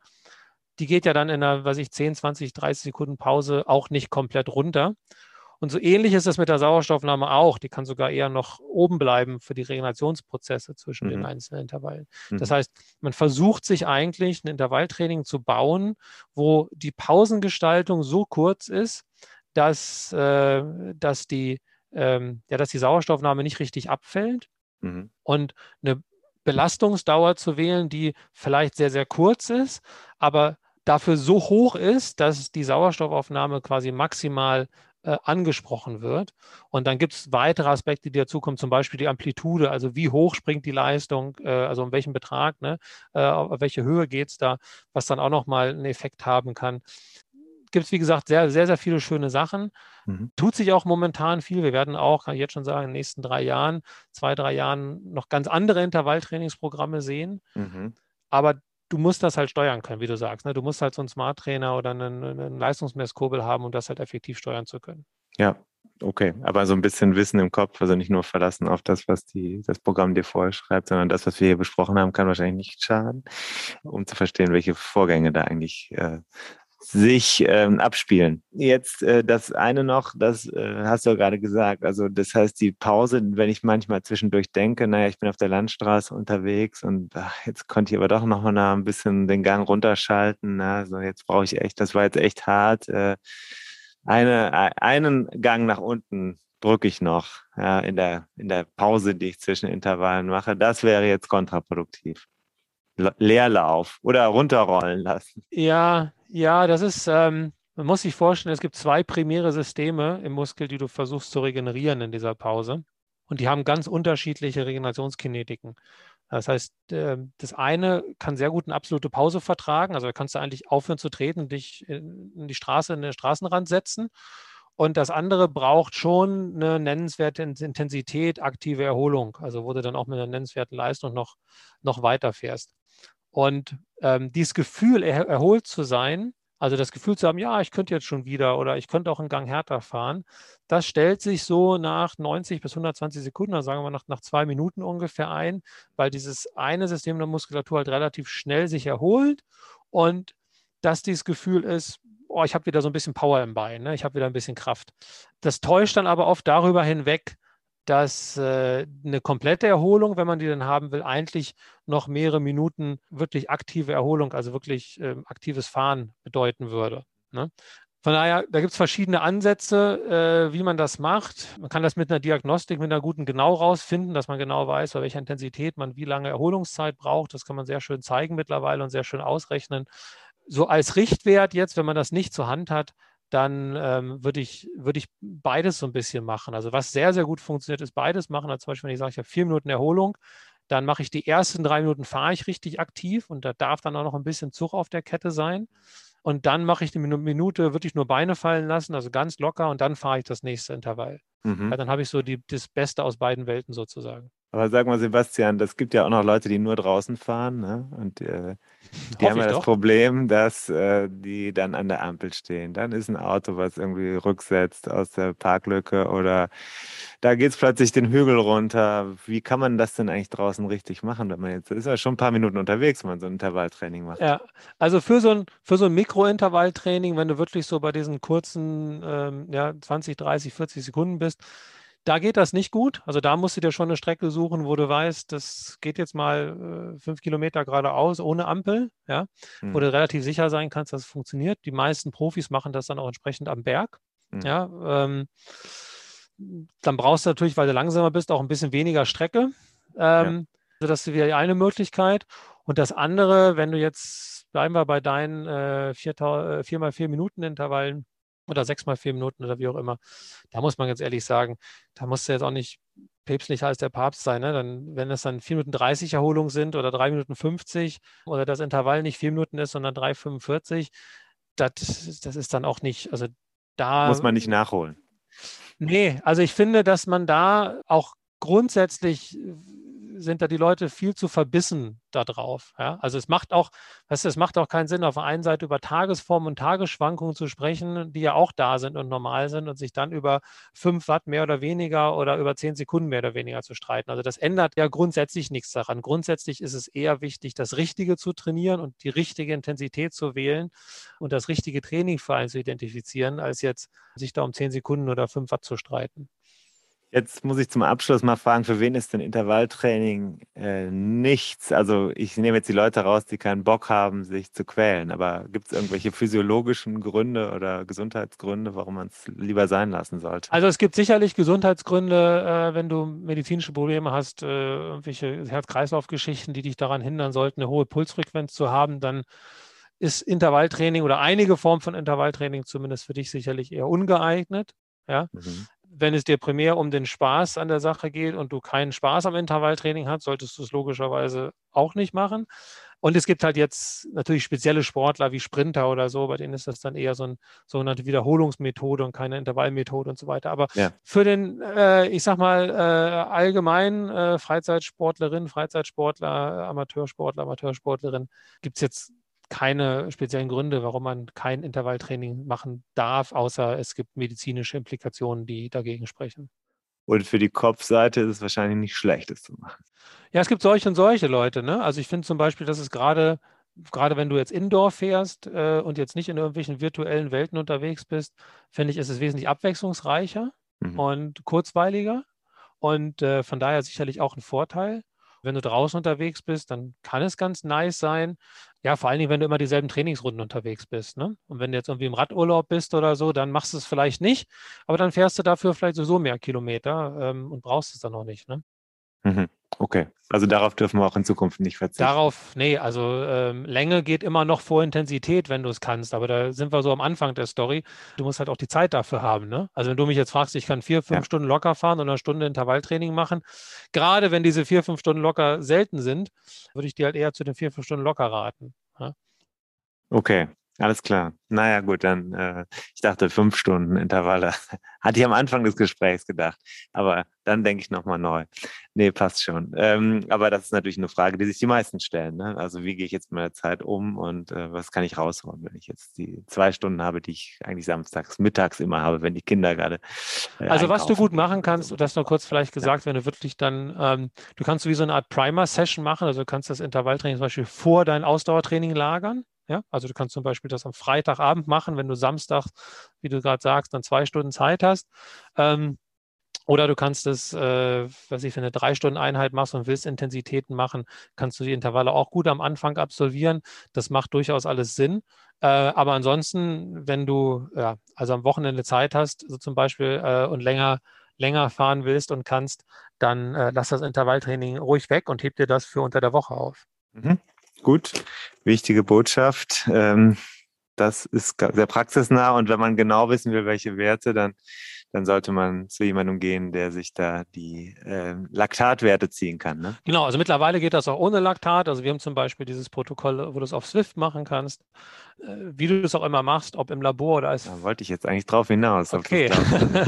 die geht ja dann in einer, weiß ich, 10, 20, 30 Sekunden Pause auch nicht komplett runter. Und so ähnlich ist es mit der Sauerstoffnahme auch. Die kann sogar eher noch oben bleiben für die Regenerationsprozesse zwischen mhm. den einzelnen Intervallen. Mhm. Das heißt, man versucht sich eigentlich ein Intervalltraining zu bauen, wo die Pausengestaltung so kurz ist, dass, äh, dass, die, ähm, ja, dass die Sauerstoffnahme nicht richtig abfällt mhm. und eine Belastungsdauer zu wählen, die vielleicht sehr, sehr kurz ist, aber dafür so hoch ist, dass die Sauerstoffaufnahme quasi maximal äh, angesprochen wird. Und dann gibt es weitere Aspekte, die dazukommen, zum Beispiel die Amplitude, also wie hoch springt die Leistung, äh, also um welchen Betrag, ne, äh, auf welche Höhe geht es da, was dann auch nochmal einen Effekt haben kann. Gibt es, wie gesagt, sehr, sehr, sehr viele schöne Sachen. Mhm. Tut sich auch momentan viel. Wir werden auch, kann ich jetzt schon sagen, in den nächsten drei Jahren, zwei, drei Jahren noch ganz andere Intervalltrainingsprogramme sehen. Mhm. Aber du musst das halt steuern können, wie du sagst. Ne? Du musst halt so einen Smart Trainer oder einen, einen Leistungsmesskurbel haben, um das halt effektiv steuern zu können. Ja, okay. Aber so ein bisschen Wissen im Kopf, also nicht nur verlassen auf das, was die, das Programm dir vorschreibt, sondern das, was wir hier besprochen haben, kann wahrscheinlich nicht schaden, um zu verstehen, welche Vorgänge da eigentlich äh, sich ähm, abspielen. Jetzt äh, das eine noch, das äh, hast du ja gerade gesagt. Also das heißt, die Pause, wenn ich manchmal zwischendurch denke, naja, ich bin auf der Landstraße unterwegs und ach, jetzt konnte ich aber doch noch mal ein bisschen den Gang runterschalten. Na, also jetzt brauche ich echt, das war jetzt echt hart. Äh, eine, einen Gang nach unten drücke ich noch ja, in, der, in der Pause, die ich zwischen Intervallen mache. Das wäre jetzt kontraproduktiv. Leerlauf oder runterrollen lassen. Ja, ja, das ist, ähm, man muss sich vorstellen, es gibt zwei primäre Systeme im Muskel, die du versuchst zu regenerieren in dieser Pause. Und die haben ganz unterschiedliche Regenerationskinetiken. Das heißt, äh, das eine kann sehr gut eine absolute Pause vertragen. Also da kannst du eigentlich aufhören zu treten und dich in die Straße, in den Straßenrand setzen. Und das andere braucht schon eine nennenswerte Intensität, aktive Erholung. Also wo du dann auch mit einer nennenswerten Leistung noch, noch weiter fährst. Und ähm, dieses Gefühl, er, erholt zu sein, Also das Gefühl zu haben, ja, ich könnte jetzt schon wieder oder ich könnte auch einen Gang härter fahren, das stellt sich so nach 90 bis 120 Sekunden, also sagen wir nach, nach zwei Minuten ungefähr ein, weil dieses eine System der Muskulatur halt relativ schnell sich erholt und dass dieses Gefühl ist, oh, ich habe wieder so ein bisschen Power im Bein, ne? ich habe wieder ein bisschen Kraft. Das täuscht dann aber oft darüber hinweg, dass äh, eine komplette Erholung, wenn man die dann haben will, eigentlich noch mehrere Minuten wirklich aktive Erholung, also wirklich äh, aktives Fahren bedeuten würde. Ne? Von daher, da gibt es verschiedene Ansätze, äh, wie man das macht. Man kann das mit einer Diagnostik, mit einer guten Genau rausfinden, dass man genau weiß, bei welcher Intensität man wie lange Erholungszeit braucht. Das kann man sehr schön zeigen mittlerweile und sehr schön ausrechnen. So als Richtwert jetzt, wenn man das nicht zur Hand hat, dann ähm, würde ich, würd ich beides so ein bisschen machen. Also was sehr, sehr gut funktioniert, ist beides machen. Also zum Beispiel, wenn ich sage, ich habe vier Minuten Erholung, dann mache ich die ersten drei Minuten, fahre ich richtig aktiv und da darf dann auch noch ein bisschen Zug auf der Kette sein. Und dann mache ich die Minute wirklich nur Beine fallen lassen, also ganz locker und dann fahre ich das nächste Intervall. Mhm. Dann habe ich so die, das Beste aus beiden Welten sozusagen. Aber sag mal, Sebastian, das gibt ja auch noch Leute, die nur draußen fahren. Ne? Und äh, die haben ja das Problem, dass äh, die dann an der Ampel stehen. Dann ist ein Auto, was irgendwie rücksetzt aus der Parklücke oder da geht es plötzlich den Hügel runter. Wie kann man das denn eigentlich draußen richtig machen, wenn man jetzt ist ja schon ein paar Minuten unterwegs, wenn man so ein Intervalltraining macht? Ja, also für so ein, für so ein Mikrointervalltraining, wenn du wirklich so bei diesen kurzen ähm, ja, 20, 30, 40 Sekunden bist, da geht das nicht gut. Also da musst du dir schon eine Strecke suchen, wo du weißt, das geht jetzt mal äh, fünf Kilometer geradeaus ohne Ampel, ja, mhm. wo du relativ sicher sein kannst, dass es funktioniert. Die meisten Profis machen das dann auch entsprechend am Berg. Mhm. Ja, ähm, dann brauchst du natürlich, weil du langsamer bist, auch ein bisschen weniger Strecke. Ähm, ja. Also das ist wieder eine Möglichkeit. Und das andere, wenn du jetzt, bleiben wir bei deinen äh, vier, äh, Minuten Intervallen, oder sechs mal vier Minuten oder wie auch immer. Da muss man ganz ehrlich sagen, da musst du jetzt auch nicht päpstlicher als der Papst sein. Ne? Dann, wenn es dann 4 Minuten 30 Erholungen sind oder 3 Minuten 50 oder das Intervall nicht 4 Minuten ist, sondern 3,45, das, das ist dann auch nicht, also da. Muss man nicht nachholen. Nee, also ich finde, dass man da auch grundsätzlich sind da die Leute viel zu verbissen darauf. Ja? Also es macht auch, weißt du, es macht auch keinen Sinn, auf der einen Seite über Tagesformen und Tagesschwankungen zu sprechen, die ja auch da sind und normal sind und sich dann über 5 Watt mehr oder weniger oder über 10 Sekunden mehr oder weniger zu streiten. Also das ändert ja grundsätzlich nichts daran. Grundsätzlich ist es eher wichtig, das Richtige zu trainieren und die richtige Intensität zu wählen und das richtige Training für einen zu identifizieren, als jetzt sich da um 10 Sekunden oder 5 Watt zu streiten. Jetzt muss ich zum Abschluss mal fragen, für wen ist denn Intervalltraining äh, nichts? Also ich nehme jetzt die Leute raus, die keinen Bock haben, sich zu quälen. Aber gibt es irgendwelche physiologischen Gründe oder Gesundheitsgründe, warum man es lieber sein lassen sollte? Also es gibt sicherlich Gesundheitsgründe, äh, wenn du medizinische Probleme hast, äh, irgendwelche Herz-Kreislauf-Geschichten, die dich daran hindern sollten, eine hohe Pulsfrequenz zu haben, dann ist Intervalltraining oder einige Formen von Intervalltraining zumindest für dich sicherlich eher ungeeignet. Ja? Mhm wenn es dir primär um den Spaß an der Sache geht und du keinen Spaß am Intervalltraining hast, solltest du es logischerweise auch nicht machen. Und es gibt halt jetzt natürlich spezielle Sportler wie Sprinter oder so, bei denen ist das dann eher so eine sogenannte Wiederholungsmethode und keine Intervallmethode und so weiter. Aber ja. für den, äh, ich sag mal, äh, allgemein äh, Freizeitsportlerin, Freizeitsportler, Amateursportler, Amateursportlerin gibt es jetzt keine speziellen Gründe, warum man kein Intervalltraining machen darf, außer es gibt medizinische Implikationen, die dagegen sprechen. Und für die Kopfseite ist es wahrscheinlich nicht schlecht, es zu machen. Ja, es gibt solche und solche Leute. Ne? Also ich finde zum Beispiel, dass es gerade, gerade wenn du jetzt Indoor fährst äh, und jetzt nicht in irgendwelchen virtuellen Welten unterwegs bist, finde ich, ist es wesentlich abwechslungsreicher mhm. und kurzweiliger. Und äh, von daher sicherlich auch ein Vorteil. Wenn du draußen unterwegs bist, dann kann es ganz nice sein. Ja, vor allen Dingen, wenn du immer dieselben Trainingsrunden unterwegs bist. Ne? Und wenn du jetzt irgendwie im Radurlaub bist oder so, dann machst du es vielleicht nicht, aber dann fährst du dafür vielleicht sowieso mehr Kilometer ähm, und brauchst es dann noch nicht. Ne? Mhm. Okay, also darauf dürfen wir auch in Zukunft nicht verzichten. Darauf, nee, also ähm, Länge geht immer noch vor Intensität, wenn du es kannst, aber da sind wir so am Anfang der Story. Du musst halt auch die Zeit dafür haben. Ne? Also wenn du mich jetzt fragst, ich kann vier, fünf ja. Stunden locker fahren und eine Stunde Intervalltraining machen, gerade wenn diese vier, fünf Stunden locker selten sind, würde ich dir halt eher zu den vier, fünf Stunden locker raten. Ja? Okay, Alles klar. Naja, gut, dann, äh, ich dachte fünf Stunden Intervalle. Hatte ich am Anfang des Gesprächs gedacht. Aber dann denke ich nochmal neu. Nee, passt schon. Ähm, aber das ist natürlich eine Frage, die sich die meisten stellen. Ne? Also wie gehe ich jetzt mit der Zeit um und äh, was kann ich rausholen, wenn ich jetzt die zwei Stunden habe, die ich eigentlich samstags, mittags immer habe, wenn die Kinder gerade. Äh, also was du gut machen kannst, so. das noch kurz vielleicht gesagt, ja. wenn du wirklich dann, ähm, du kannst so wie so eine Art Primer-Session machen, also du kannst das Intervalltraining zum Beispiel vor dein Ausdauertraining lagern. Ja, also du kannst zum Beispiel das am Freitagabend machen, wenn du Samstag, wie du gerade sagst, dann zwei Stunden Zeit hast. Ähm, oder du kannst es, äh, was ich für eine drei Stunden Einheit machst und willst Intensitäten machen, kannst du die Intervalle auch gut am Anfang absolvieren. Das macht durchaus alles Sinn. Äh, aber ansonsten, wenn du ja, also am Wochenende Zeit hast, so zum Beispiel äh, und länger länger fahren willst und kannst, dann äh, lass das Intervalltraining ruhig weg und heb dir das für unter der Woche auf. Mhm. Gut, wichtige Botschaft. Ähm, das ist sehr praxisnah und wenn man genau wissen will, welche Werte, dann dann sollte man zu jemandem gehen, der sich da die äh, Laktatwerte ziehen kann. Ne? Genau, also mittlerweile geht das auch ohne Laktat. Also wir haben zum Beispiel dieses Protokoll, wo du es auf Swift machen kannst, wie du es auch immer machst, ob im Labor oder als. Da wollte ich jetzt eigentlich drauf hinaus. Okay.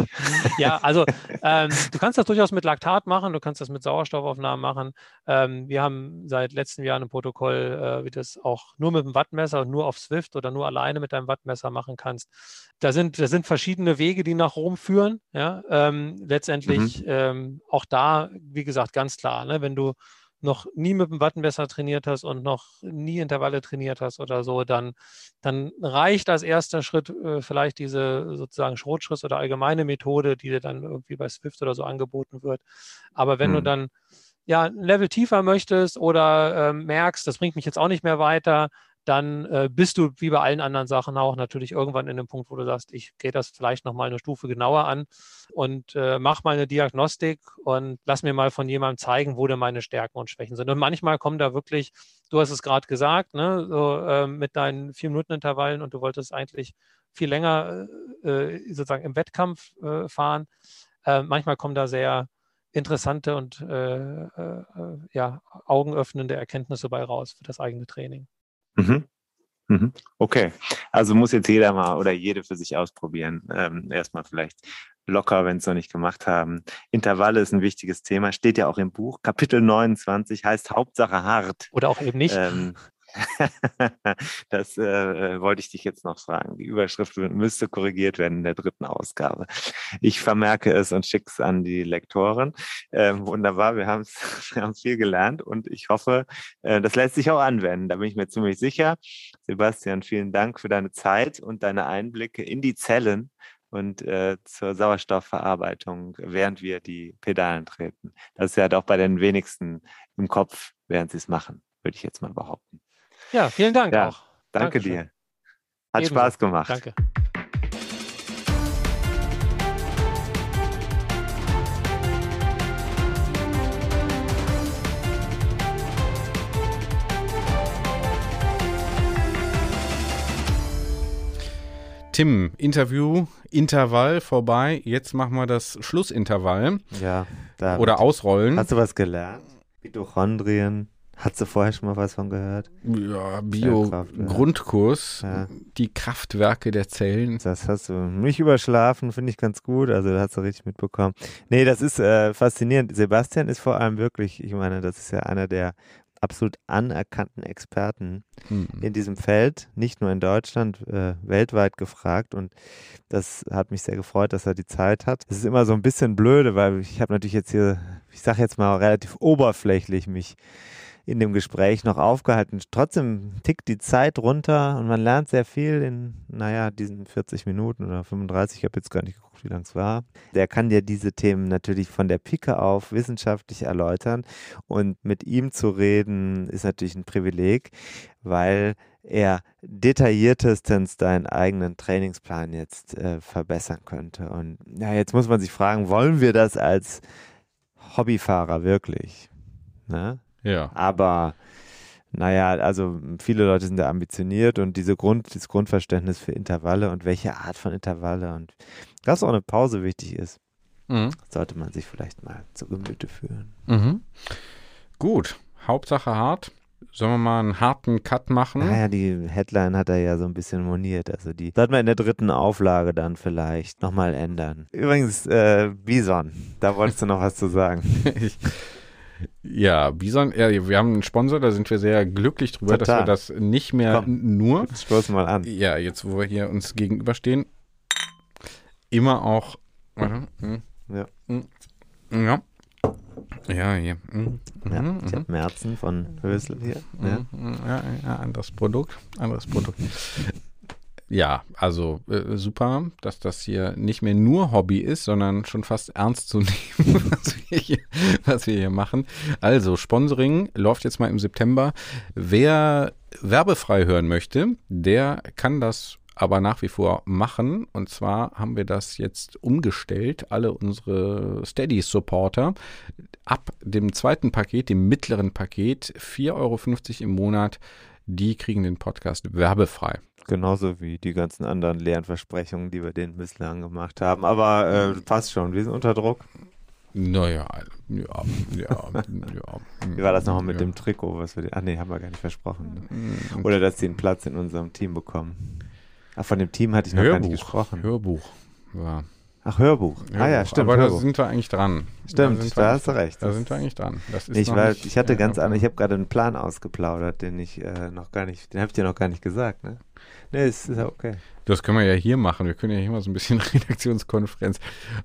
ja, also ähm, du kannst das durchaus mit Laktat machen, du kannst das mit Sauerstoffaufnahmen machen. Ähm, wir haben seit letztem Jahr ein Protokoll, äh, wie du das auch nur mit dem Wattmesser und nur auf Swift oder nur alleine mit deinem Wattmesser machen kannst. Da sind, da sind verschiedene Wege, die nach Rom führen führen. Ja, ähm, letztendlich mhm. ähm, auch da, wie gesagt, ganz klar, ne, wenn du noch nie mit dem Wattenmesser trainiert hast und noch nie Intervalle trainiert hast oder so, dann, dann reicht als erster Schritt äh, vielleicht diese sozusagen Schrotschriss oder allgemeine Methode, die dir dann irgendwie bei Swift oder so angeboten wird. Aber wenn mhm. du dann ja ein Level tiefer möchtest oder äh, merkst, das bringt mich jetzt auch nicht mehr weiter, dann äh, bist du wie bei allen anderen Sachen auch natürlich irgendwann in dem Punkt, wo du sagst, ich gehe das vielleicht noch mal eine Stufe genauer an und äh, mach mal eine Diagnostik und lass mir mal von jemandem zeigen, wo denn meine Stärken und Schwächen sind. Und manchmal kommen da wirklich, du hast es gerade gesagt, ne, so, äh, mit deinen vier Minuten Intervallen und du wolltest eigentlich viel länger äh, sozusagen im Wettkampf äh, fahren. Äh, manchmal kommen da sehr interessante und ja, augenöffnende Erkenntnisse bei raus für das eigene Training. Mhm. Mhm. Okay, also muss jetzt jeder mal oder jede für sich ausprobieren. Ähm, erstmal vielleicht locker, wenn es noch nicht gemacht haben. Intervalle ist ein wichtiges Thema, steht ja auch im Buch. Kapitel 29 heißt Hauptsache hart. Oder auch eben nicht. Ähm, das äh, wollte ich dich jetzt noch fragen. Die Überschrift müsste korrigiert werden in der dritten Ausgabe. Ich vermerke es und schicke es an die Lektoren. Äh, wunderbar, wir haben wir viel gelernt und ich hoffe, äh, das lässt sich auch anwenden. Da bin ich mir ziemlich sicher. Sebastian, vielen Dank für deine Zeit und deine Einblicke in die Zellen und äh, zur Sauerstoffverarbeitung, während wir die Pedalen treten. Das ist ja doch bei den wenigsten im Kopf, während sie es machen, würde ich jetzt mal behaupten. Ja, vielen Dank ja, auch. Danke Dankeschön. dir. Hat Ebenso. Spaß gemacht. Danke. Tim, Interview, Intervall vorbei. Jetzt machen wir das Schlussintervall. Ja. Oder ausrollen. Hast du was gelernt? Mitochondrien. Hast du vorher schon mal was von gehört? Ja, Bio-Grundkurs, ja. die Kraftwerke der Zellen. Das hast du nicht überschlafen, finde ich ganz gut. Also, das hast du richtig mitbekommen. Nee, das ist äh, faszinierend. Sebastian ist vor allem wirklich, ich meine, das ist ja einer der absolut anerkannten Experten mhm. in diesem Feld, nicht nur in Deutschland, äh, weltweit gefragt. Und das hat mich sehr gefreut, dass er die Zeit hat. Es ist immer so ein bisschen blöde, weil ich habe natürlich jetzt hier, ich sage jetzt mal relativ oberflächlich mich in dem Gespräch noch aufgehalten. Trotzdem tickt die Zeit runter und man lernt sehr viel in, naja, diesen 40 Minuten oder 35. Ich habe jetzt gar nicht geguckt, wie lang es war. Der kann dir diese Themen natürlich von der Pike auf wissenschaftlich erläutern. Und mit ihm zu reden ist natürlich ein Privileg, weil er detailliertestens deinen eigenen Trainingsplan jetzt äh, verbessern könnte. Und ja, jetzt muss man sich fragen, wollen wir das als Hobbyfahrer wirklich? Ne? Ja. Aber naja, also viele Leute sind da ambitioniert und diese Grund, dieses Grundverständnis für Intervalle und welche Art von Intervalle und dass auch eine Pause wichtig ist, mhm. sollte man sich vielleicht mal zu Gemüte führen. Mhm. Gut, Hauptsache hart. Sollen wir mal einen harten Cut machen? Naja, die Headline hat er ja so ein bisschen moniert. Also die sollten wir in der dritten Auflage dann vielleicht nochmal ändern. Übrigens, äh, Bison, da wolltest du noch was zu sagen. Ich, ja, Bison, ja, wir haben einen Sponsor, da sind wir sehr glücklich drüber, dass Total. wir das nicht mehr Komm. nur, Stoß mal an. ja, jetzt wo wir hier uns gegenüberstehen, immer auch, warte, hm, Ja. hm, ja, ja, hier, hm, Ja, mhm, ich habe Merzen von Hösel hier. Ja. Mhm, Ja, ja, anderes Produkt, anderes Produkt. Ja, also äh, super, dass das hier nicht mehr nur Hobby ist, sondern schon fast ernst zu nehmen, was wir hier, was wir hier machen. Also, Sponsoring läuft jetzt mal im September. Wer werbefrei hören möchte, der kann das aber nach wie vor machen. Und zwar haben wir das jetzt umgestellt, alle unsere Steady-Supporter ab dem zweiten Paket, dem mittleren Paket, 4,50 Euro im Monat, die kriegen den Podcast werbefrei. Genauso wie die ganzen anderen leeren Versprechungen, die wir denen bislang gemacht haben. Aber äh, passt schon, wir sind unter Druck. Naja, ja, ja, ja. Wie war das nochmal mit ja. dem Trikot, was wir. Ach nee, haben wir gar nicht versprochen. Ne? Oder dass sie einen Platz in unserem Team bekommen. Ach, von dem Team hatte ich noch gar nicht gesprochen. Hörbuch. Ja. Ach, Hörbuch. Ah ja, Hörbuch. stimmt. Aber da Hörbuch. sind wir eigentlich dran. Stimmt, da wir hast du recht. Da sind wir eigentlich dran. Das ist Ich, war, nicht, ich hatte ja, ganz andere, ich habe gerade einen Plan ausgeplaudert, den ich äh, noch gar nicht, den habe ich dir noch gar nicht gesagt, ne? Ne, es ist ja okay. Das können wir ja hier machen. Wir können ja hier mal so ein bisschen Redaktionskonferenz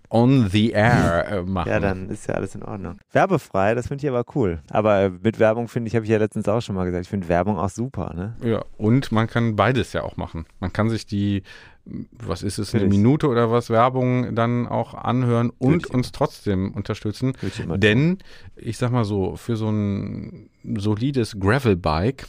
on the air äh, machen. Ja, dann ist ja alles in Ordnung. Werbefrei, das finde ich aber cool. Aber äh, mit Werbung finde ich, habe ich ja letztens auch schon mal gesagt, ich finde Werbung auch super, ne? Ja, und man kann beides ja auch machen. Man kann sich die, was ist es, eine. Minute oder was Werbung dann auch anhören und uns trotzdem unterstützen. Denn, ich sag mal so, für so ein solides Gravelbike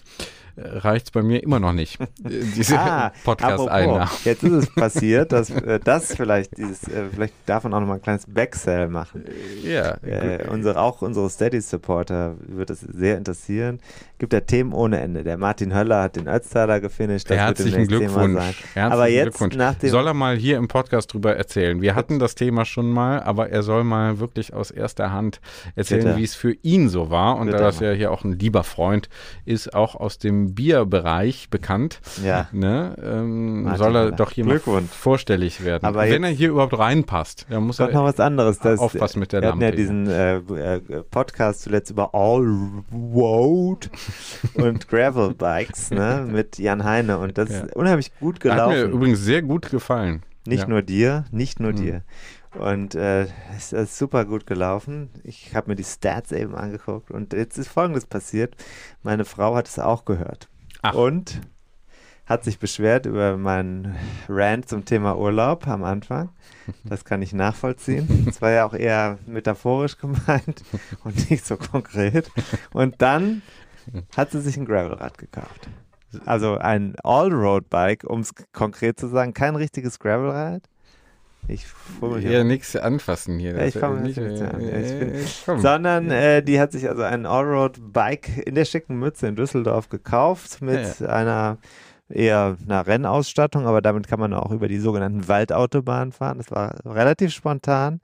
reicht es bei mir immer noch nicht. äh, Diese Ah, Podcast-Einnahmen. Jetzt ist es passiert, dass äh, das vielleicht dieses, äh, vielleicht darf man auch noch mal ein kleines Backsell machen. Ja, Äh, unsere, auch unsere Steady-Supporter wird es sehr interessieren. Gibt ja Themen ohne Ende. Der Martin Höller hat den Ötztaler gefinisht. Das wird Herzlichen demnächst Thema Glückwunsch. sein. Herzlichen Aber jetzt Glückwunsch. nach dem soll er mal hier im Podcast drüber erzählen. Wir hatten das Thema schon mal, aber er soll mal wirklich aus erster Hand erzählen, wie es für ihn so war. Und Bitte da das ja hier auch ein lieber Freund ist, auch aus dem Bierbereich bekannt, Ja. ne, ähm, soll er Höller. doch hier mal Glückwunsch. vorstellig werden. Aber Wenn er hier überhaupt reinpasst, dann muss er noch was anderes. Das, aufpassen mit der wir hatten ja Lampe diesen äh, äh, Podcast zuletzt über All-Road und Gravel-Bikes ne, mit Jan Heine und das ist unheimlich gut Hat mir gelaufen. übrigens sehr gut gefallen. Nicht ja. nur dir, nicht nur Mhm. dir. Und äh, es ist super gut gelaufen. Ich habe mir die Stats eben angeguckt und jetzt ist Folgendes passiert. Meine Frau hat es auch gehört. Ach. Und hat sich beschwert über meinen Rant zum Thema Urlaub am Anfang. Das kann ich nachvollziehen. Es war ja auch eher metaphorisch gemeint und nicht so konkret. Und dann hat sie sich ein Gravelrad gekauft. Also ein Allroad-Bike, um es konkret zu sagen, kein richtiges Gravelrad. Ich mich Ja, nichts anfassen hier. Ja, ich komm nicht- nicht an. Ja, ich bin- komm. Sondern äh, die hat sich also ein Allroad-Bike in der schicken Mütze in Düsseldorf gekauft mit Ja, einer eher einer Rennausstattung, aber damit kann man auch über die sogenannten Waldautobahnen fahren. Das war relativ spontan.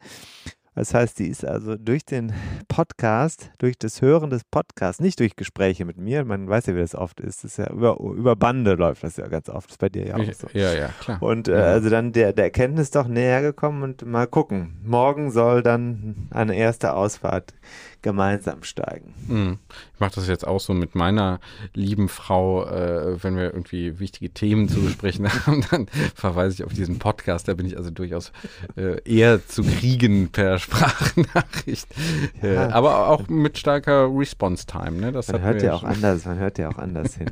Das heißt, die ist also durch den Podcast, durch das Hören des Podcasts, nicht durch Gespräche mit mir, man weiß ja, wie das oft ist, das ist ja über, über Bande läuft das ja ganz oft, das ist bei dir ja auch so. Ja, ja, klar. Und äh, Ja. also dann der, der Erkenntnis doch näher gekommen und mal gucken. Morgen soll dann eine erste Ausfahrt gemeinsam steigen. Mhm. Ich mache das jetzt auch so mit meiner lieben Frau, äh, wenn wir irgendwie wichtige Themen zu besprechen haben, dann verweise ich auf diesen Podcast. Da bin ich also durchaus äh, eher zu kriegen per Sprachnachricht. Äh, Ja. aber auch mit starker Response-Time. Ne? Das Man hört ja auch schon. anders, man hört ja auch anders hin.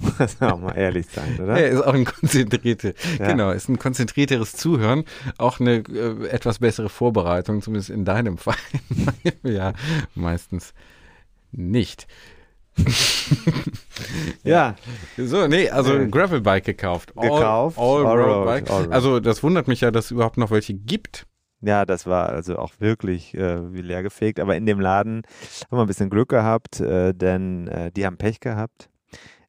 Muss man auch mal ehrlich sein, oder? Ja, ist auch ein konzentrierte, Ja. genau, ist ein konzentrierteres Zuhören, auch eine äh, etwas bessere Vorbereitung, zumindest in deinem Fall. ja, meistens nicht. ja. So, nee, also ein Nee. Gravelbike gekauft. All- Gekauft, All, Allroad, Road Bike. Allroad. Also das wundert mich ja, dass es überhaupt noch welche gibt. Ja, das war also auch wirklich äh, wie leer gefegt. Aber in dem Laden haben wir ein bisschen Glück gehabt, äh, denn äh, die haben Pech gehabt.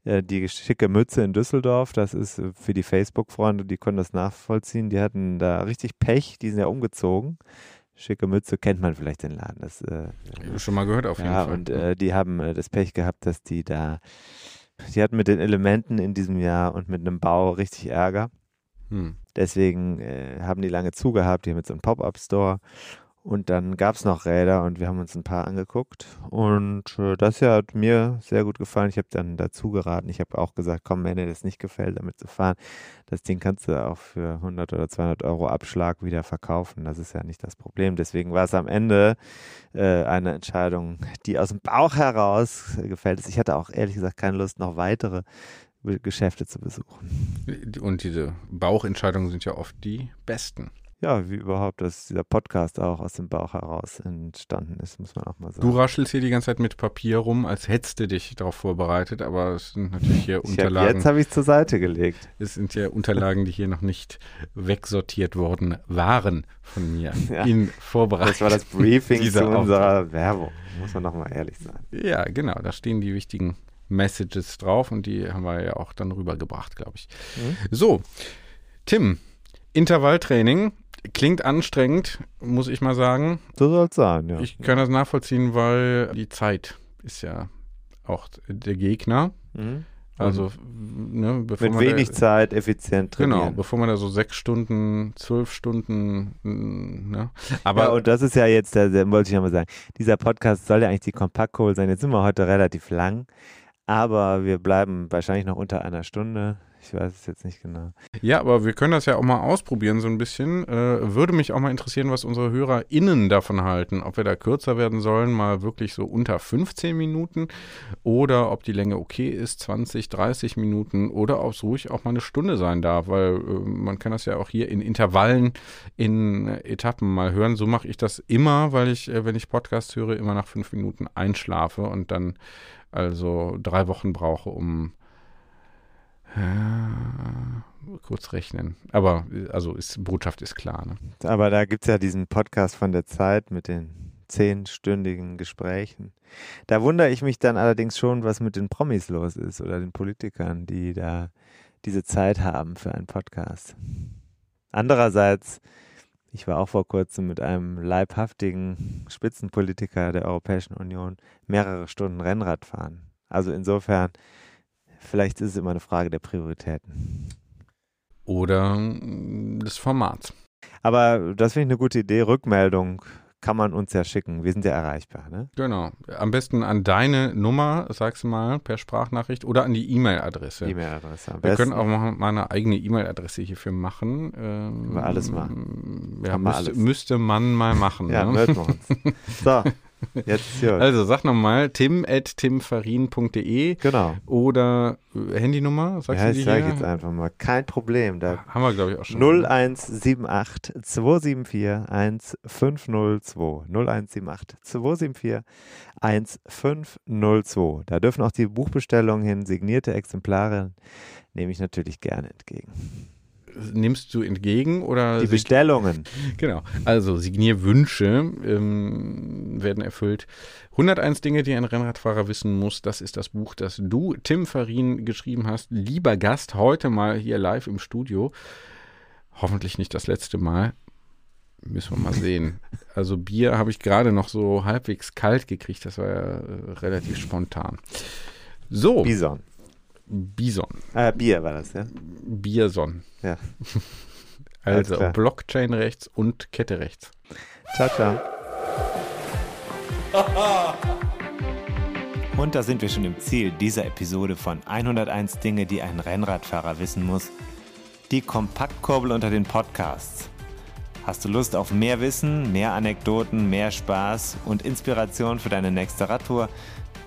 Äh, die schicke Mütze in Düsseldorf, das ist äh, für die Facebook-Freunde, die können das nachvollziehen. Die hatten da richtig Pech, die sind ja umgezogen. Schicke Mütze kennt man vielleicht den Laden. Das, äh, Schon mal gehört auf jeden ja, Fall. und die haben das Pech gehabt, dass die da, die hatten mit den Elementen in diesem Jahr und mit einem Bau richtig Ärger. hm. Deswegen äh, haben die lange zugehabt, haben jetzt so einen Pop-Up-Store. Und dann gab es noch Räder und wir haben uns ein paar angeguckt. Und äh, das hier hat mir sehr gut gefallen. Ich habe dann dazu geraten. Ich habe auch gesagt, komm, wenn dir das nicht gefällt, damit zu fahren, das Ding kannst du auch für 100 oder 200 Euro Abschlag wieder verkaufen. Das ist ja nicht das Problem. Deswegen war es am Ende äh, eine Entscheidung, die aus dem Bauch heraus gefällt ist. Ich hatte auch ehrlich gesagt keine Lust, noch weitere Geschäfte zu besuchen. Und diese Bauchentscheidungen sind ja oft die besten. Ja, wie überhaupt, dass dieser Podcast auch aus dem Bauch heraus entstanden ist, muss man auch mal Du sagen. raschelst hier die ganze Zeit mit Papier rum, als hättest du dich darauf vorbereitet, aber es sind natürlich hier Ich hab, Unterlagen. jetzt habe ich es zur Seite gelegt. Es sind ja Unterlagen, die hier noch nicht wegsortiert worden waren von mir Ja. in Vorbereitung. Das war das Briefing zu unserer Werbung. Muss man nochmal ehrlich sein. Ja, genau, da stehen die wichtigen Messages drauf und die haben wir ja auch dann rübergebracht, glaube ich. Mhm. So, Tim, Intervalltraining klingt anstrengend, muss ich mal sagen. So soll es sein, ja. Ich kann das nachvollziehen, weil die Zeit ist ja auch der Gegner. Mhm. Also, ne, bevor Mit man wenig da, Zeit effizient Genau, trainieren. bevor man da so sechs Stunden, zwölf Stunden, ne? Aber ja, und das ist ja jetzt, der wollte ich nochmal sagen, dieser Podcast soll ja eigentlich die Kompaktkohl sein. Jetzt sind wir heute relativ lang, aber wir bleiben wahrscheinlich noch unter einer Stunde. Ich weiß es jetzt nicht genau. Ja, aber wir können das ja auch mal ausprobieren, so ein bisschen. Äh, würde mich auch mal interessieren, was unsere HörerInnen davon halten. Ob wir da kürzer werden sollen, mal wirklich so unter 15 Minuten oder ob die Länge okay ist, 20, 30 Minuten oder ob es ruhig auch mal eine Stunde sein darf, weil äh, man kann das ja auch hier in Intervallen, in Etappen mal hören. So mache ich das immer, weil ich, äh, wenn ich Podcasts höre, immer nach fünf Minuten einschlafe und dann also drei Wochen brauche, um äh, kurz rechnen. Aber also ist, Botschaft ist klar. Ne? Aber da gibt es ja diesen Podcast von der Zeit mit den zehnstündigen Gesprächen. Da wundere ich mich dann allerdings schon, was mit den Promis los ist oder den Politikern, die da diese Zeit haben für einen Podcast. Andererseits, ich war auch vor kurzem mit einem leibhaftigen Spitzenpolitiker der Europäischen Union mehrere Stunden Rennrad fahren. Also insofern, vielleicht ist es immer eine Frage der Prioritäten. Oder mm, des Formats. Aber das finde ich eine gute Idee. Rückmeldung kann man uns ja schicken. Wir sind ja erreichbar. Ne? Genau. Am besten an deine Nummer, sagst du mal, per Sprachnachricht oder an die E-Mail-Adresse. E-Mail-Adresse. Wir können auch mal, eine eigene E-Mail-Adresse hierfür machen. Ähm, wir alles machen. Ja, müsste, müsste man mal machen. Ja, ne? wir uns. So, jetzt gut. Also sag nochmal, tim at timfarin.de genau. oder äh, Handynummer, sagst Ja, du ich die sage hier? jetzt einfach mal. Kein Problem. Da Haben wir, glaube ich, auch schon. 0178 274 1502. 0178 274 1502. Da dürfen auch die Buchbestellungen hin, signierte Exemplare, nehme ich natürlich gerne entgegen. Nimmst du entgegen oder Die Bestellungen. Genau. Also Signierwünsche ähm, werden erfüllt. 101 Dinge, die ein Rennradfahrer wissen muss. Das ist das Buch, das du, Tim Farin, geschrieben hast. Lieber Gast, heute mal hier live im Studio. Hoffentlich nicht das letzte Mal. Müssen wir mal sehen. Also Bier habe ich gerade noch so halbwegs kalt gekriegt. Das war ja äh, relativ spontan. So, Bison. Bison. Äh, Bier war das, ja? Bierson. Ja. Also. Blockchain rechts und Kette rechts. Ciao, ciao. Und da sind wir schon im Ziel dieser Episode von 101 Dinge, die ein Rennradfahrer wissen muss. Die Kompaktkurbel unter den Podcasts. Hast du Lust auf mehr Wissen, mehr Anekdoten, mehr Spaß und Inspiration für deine nächste Radtour?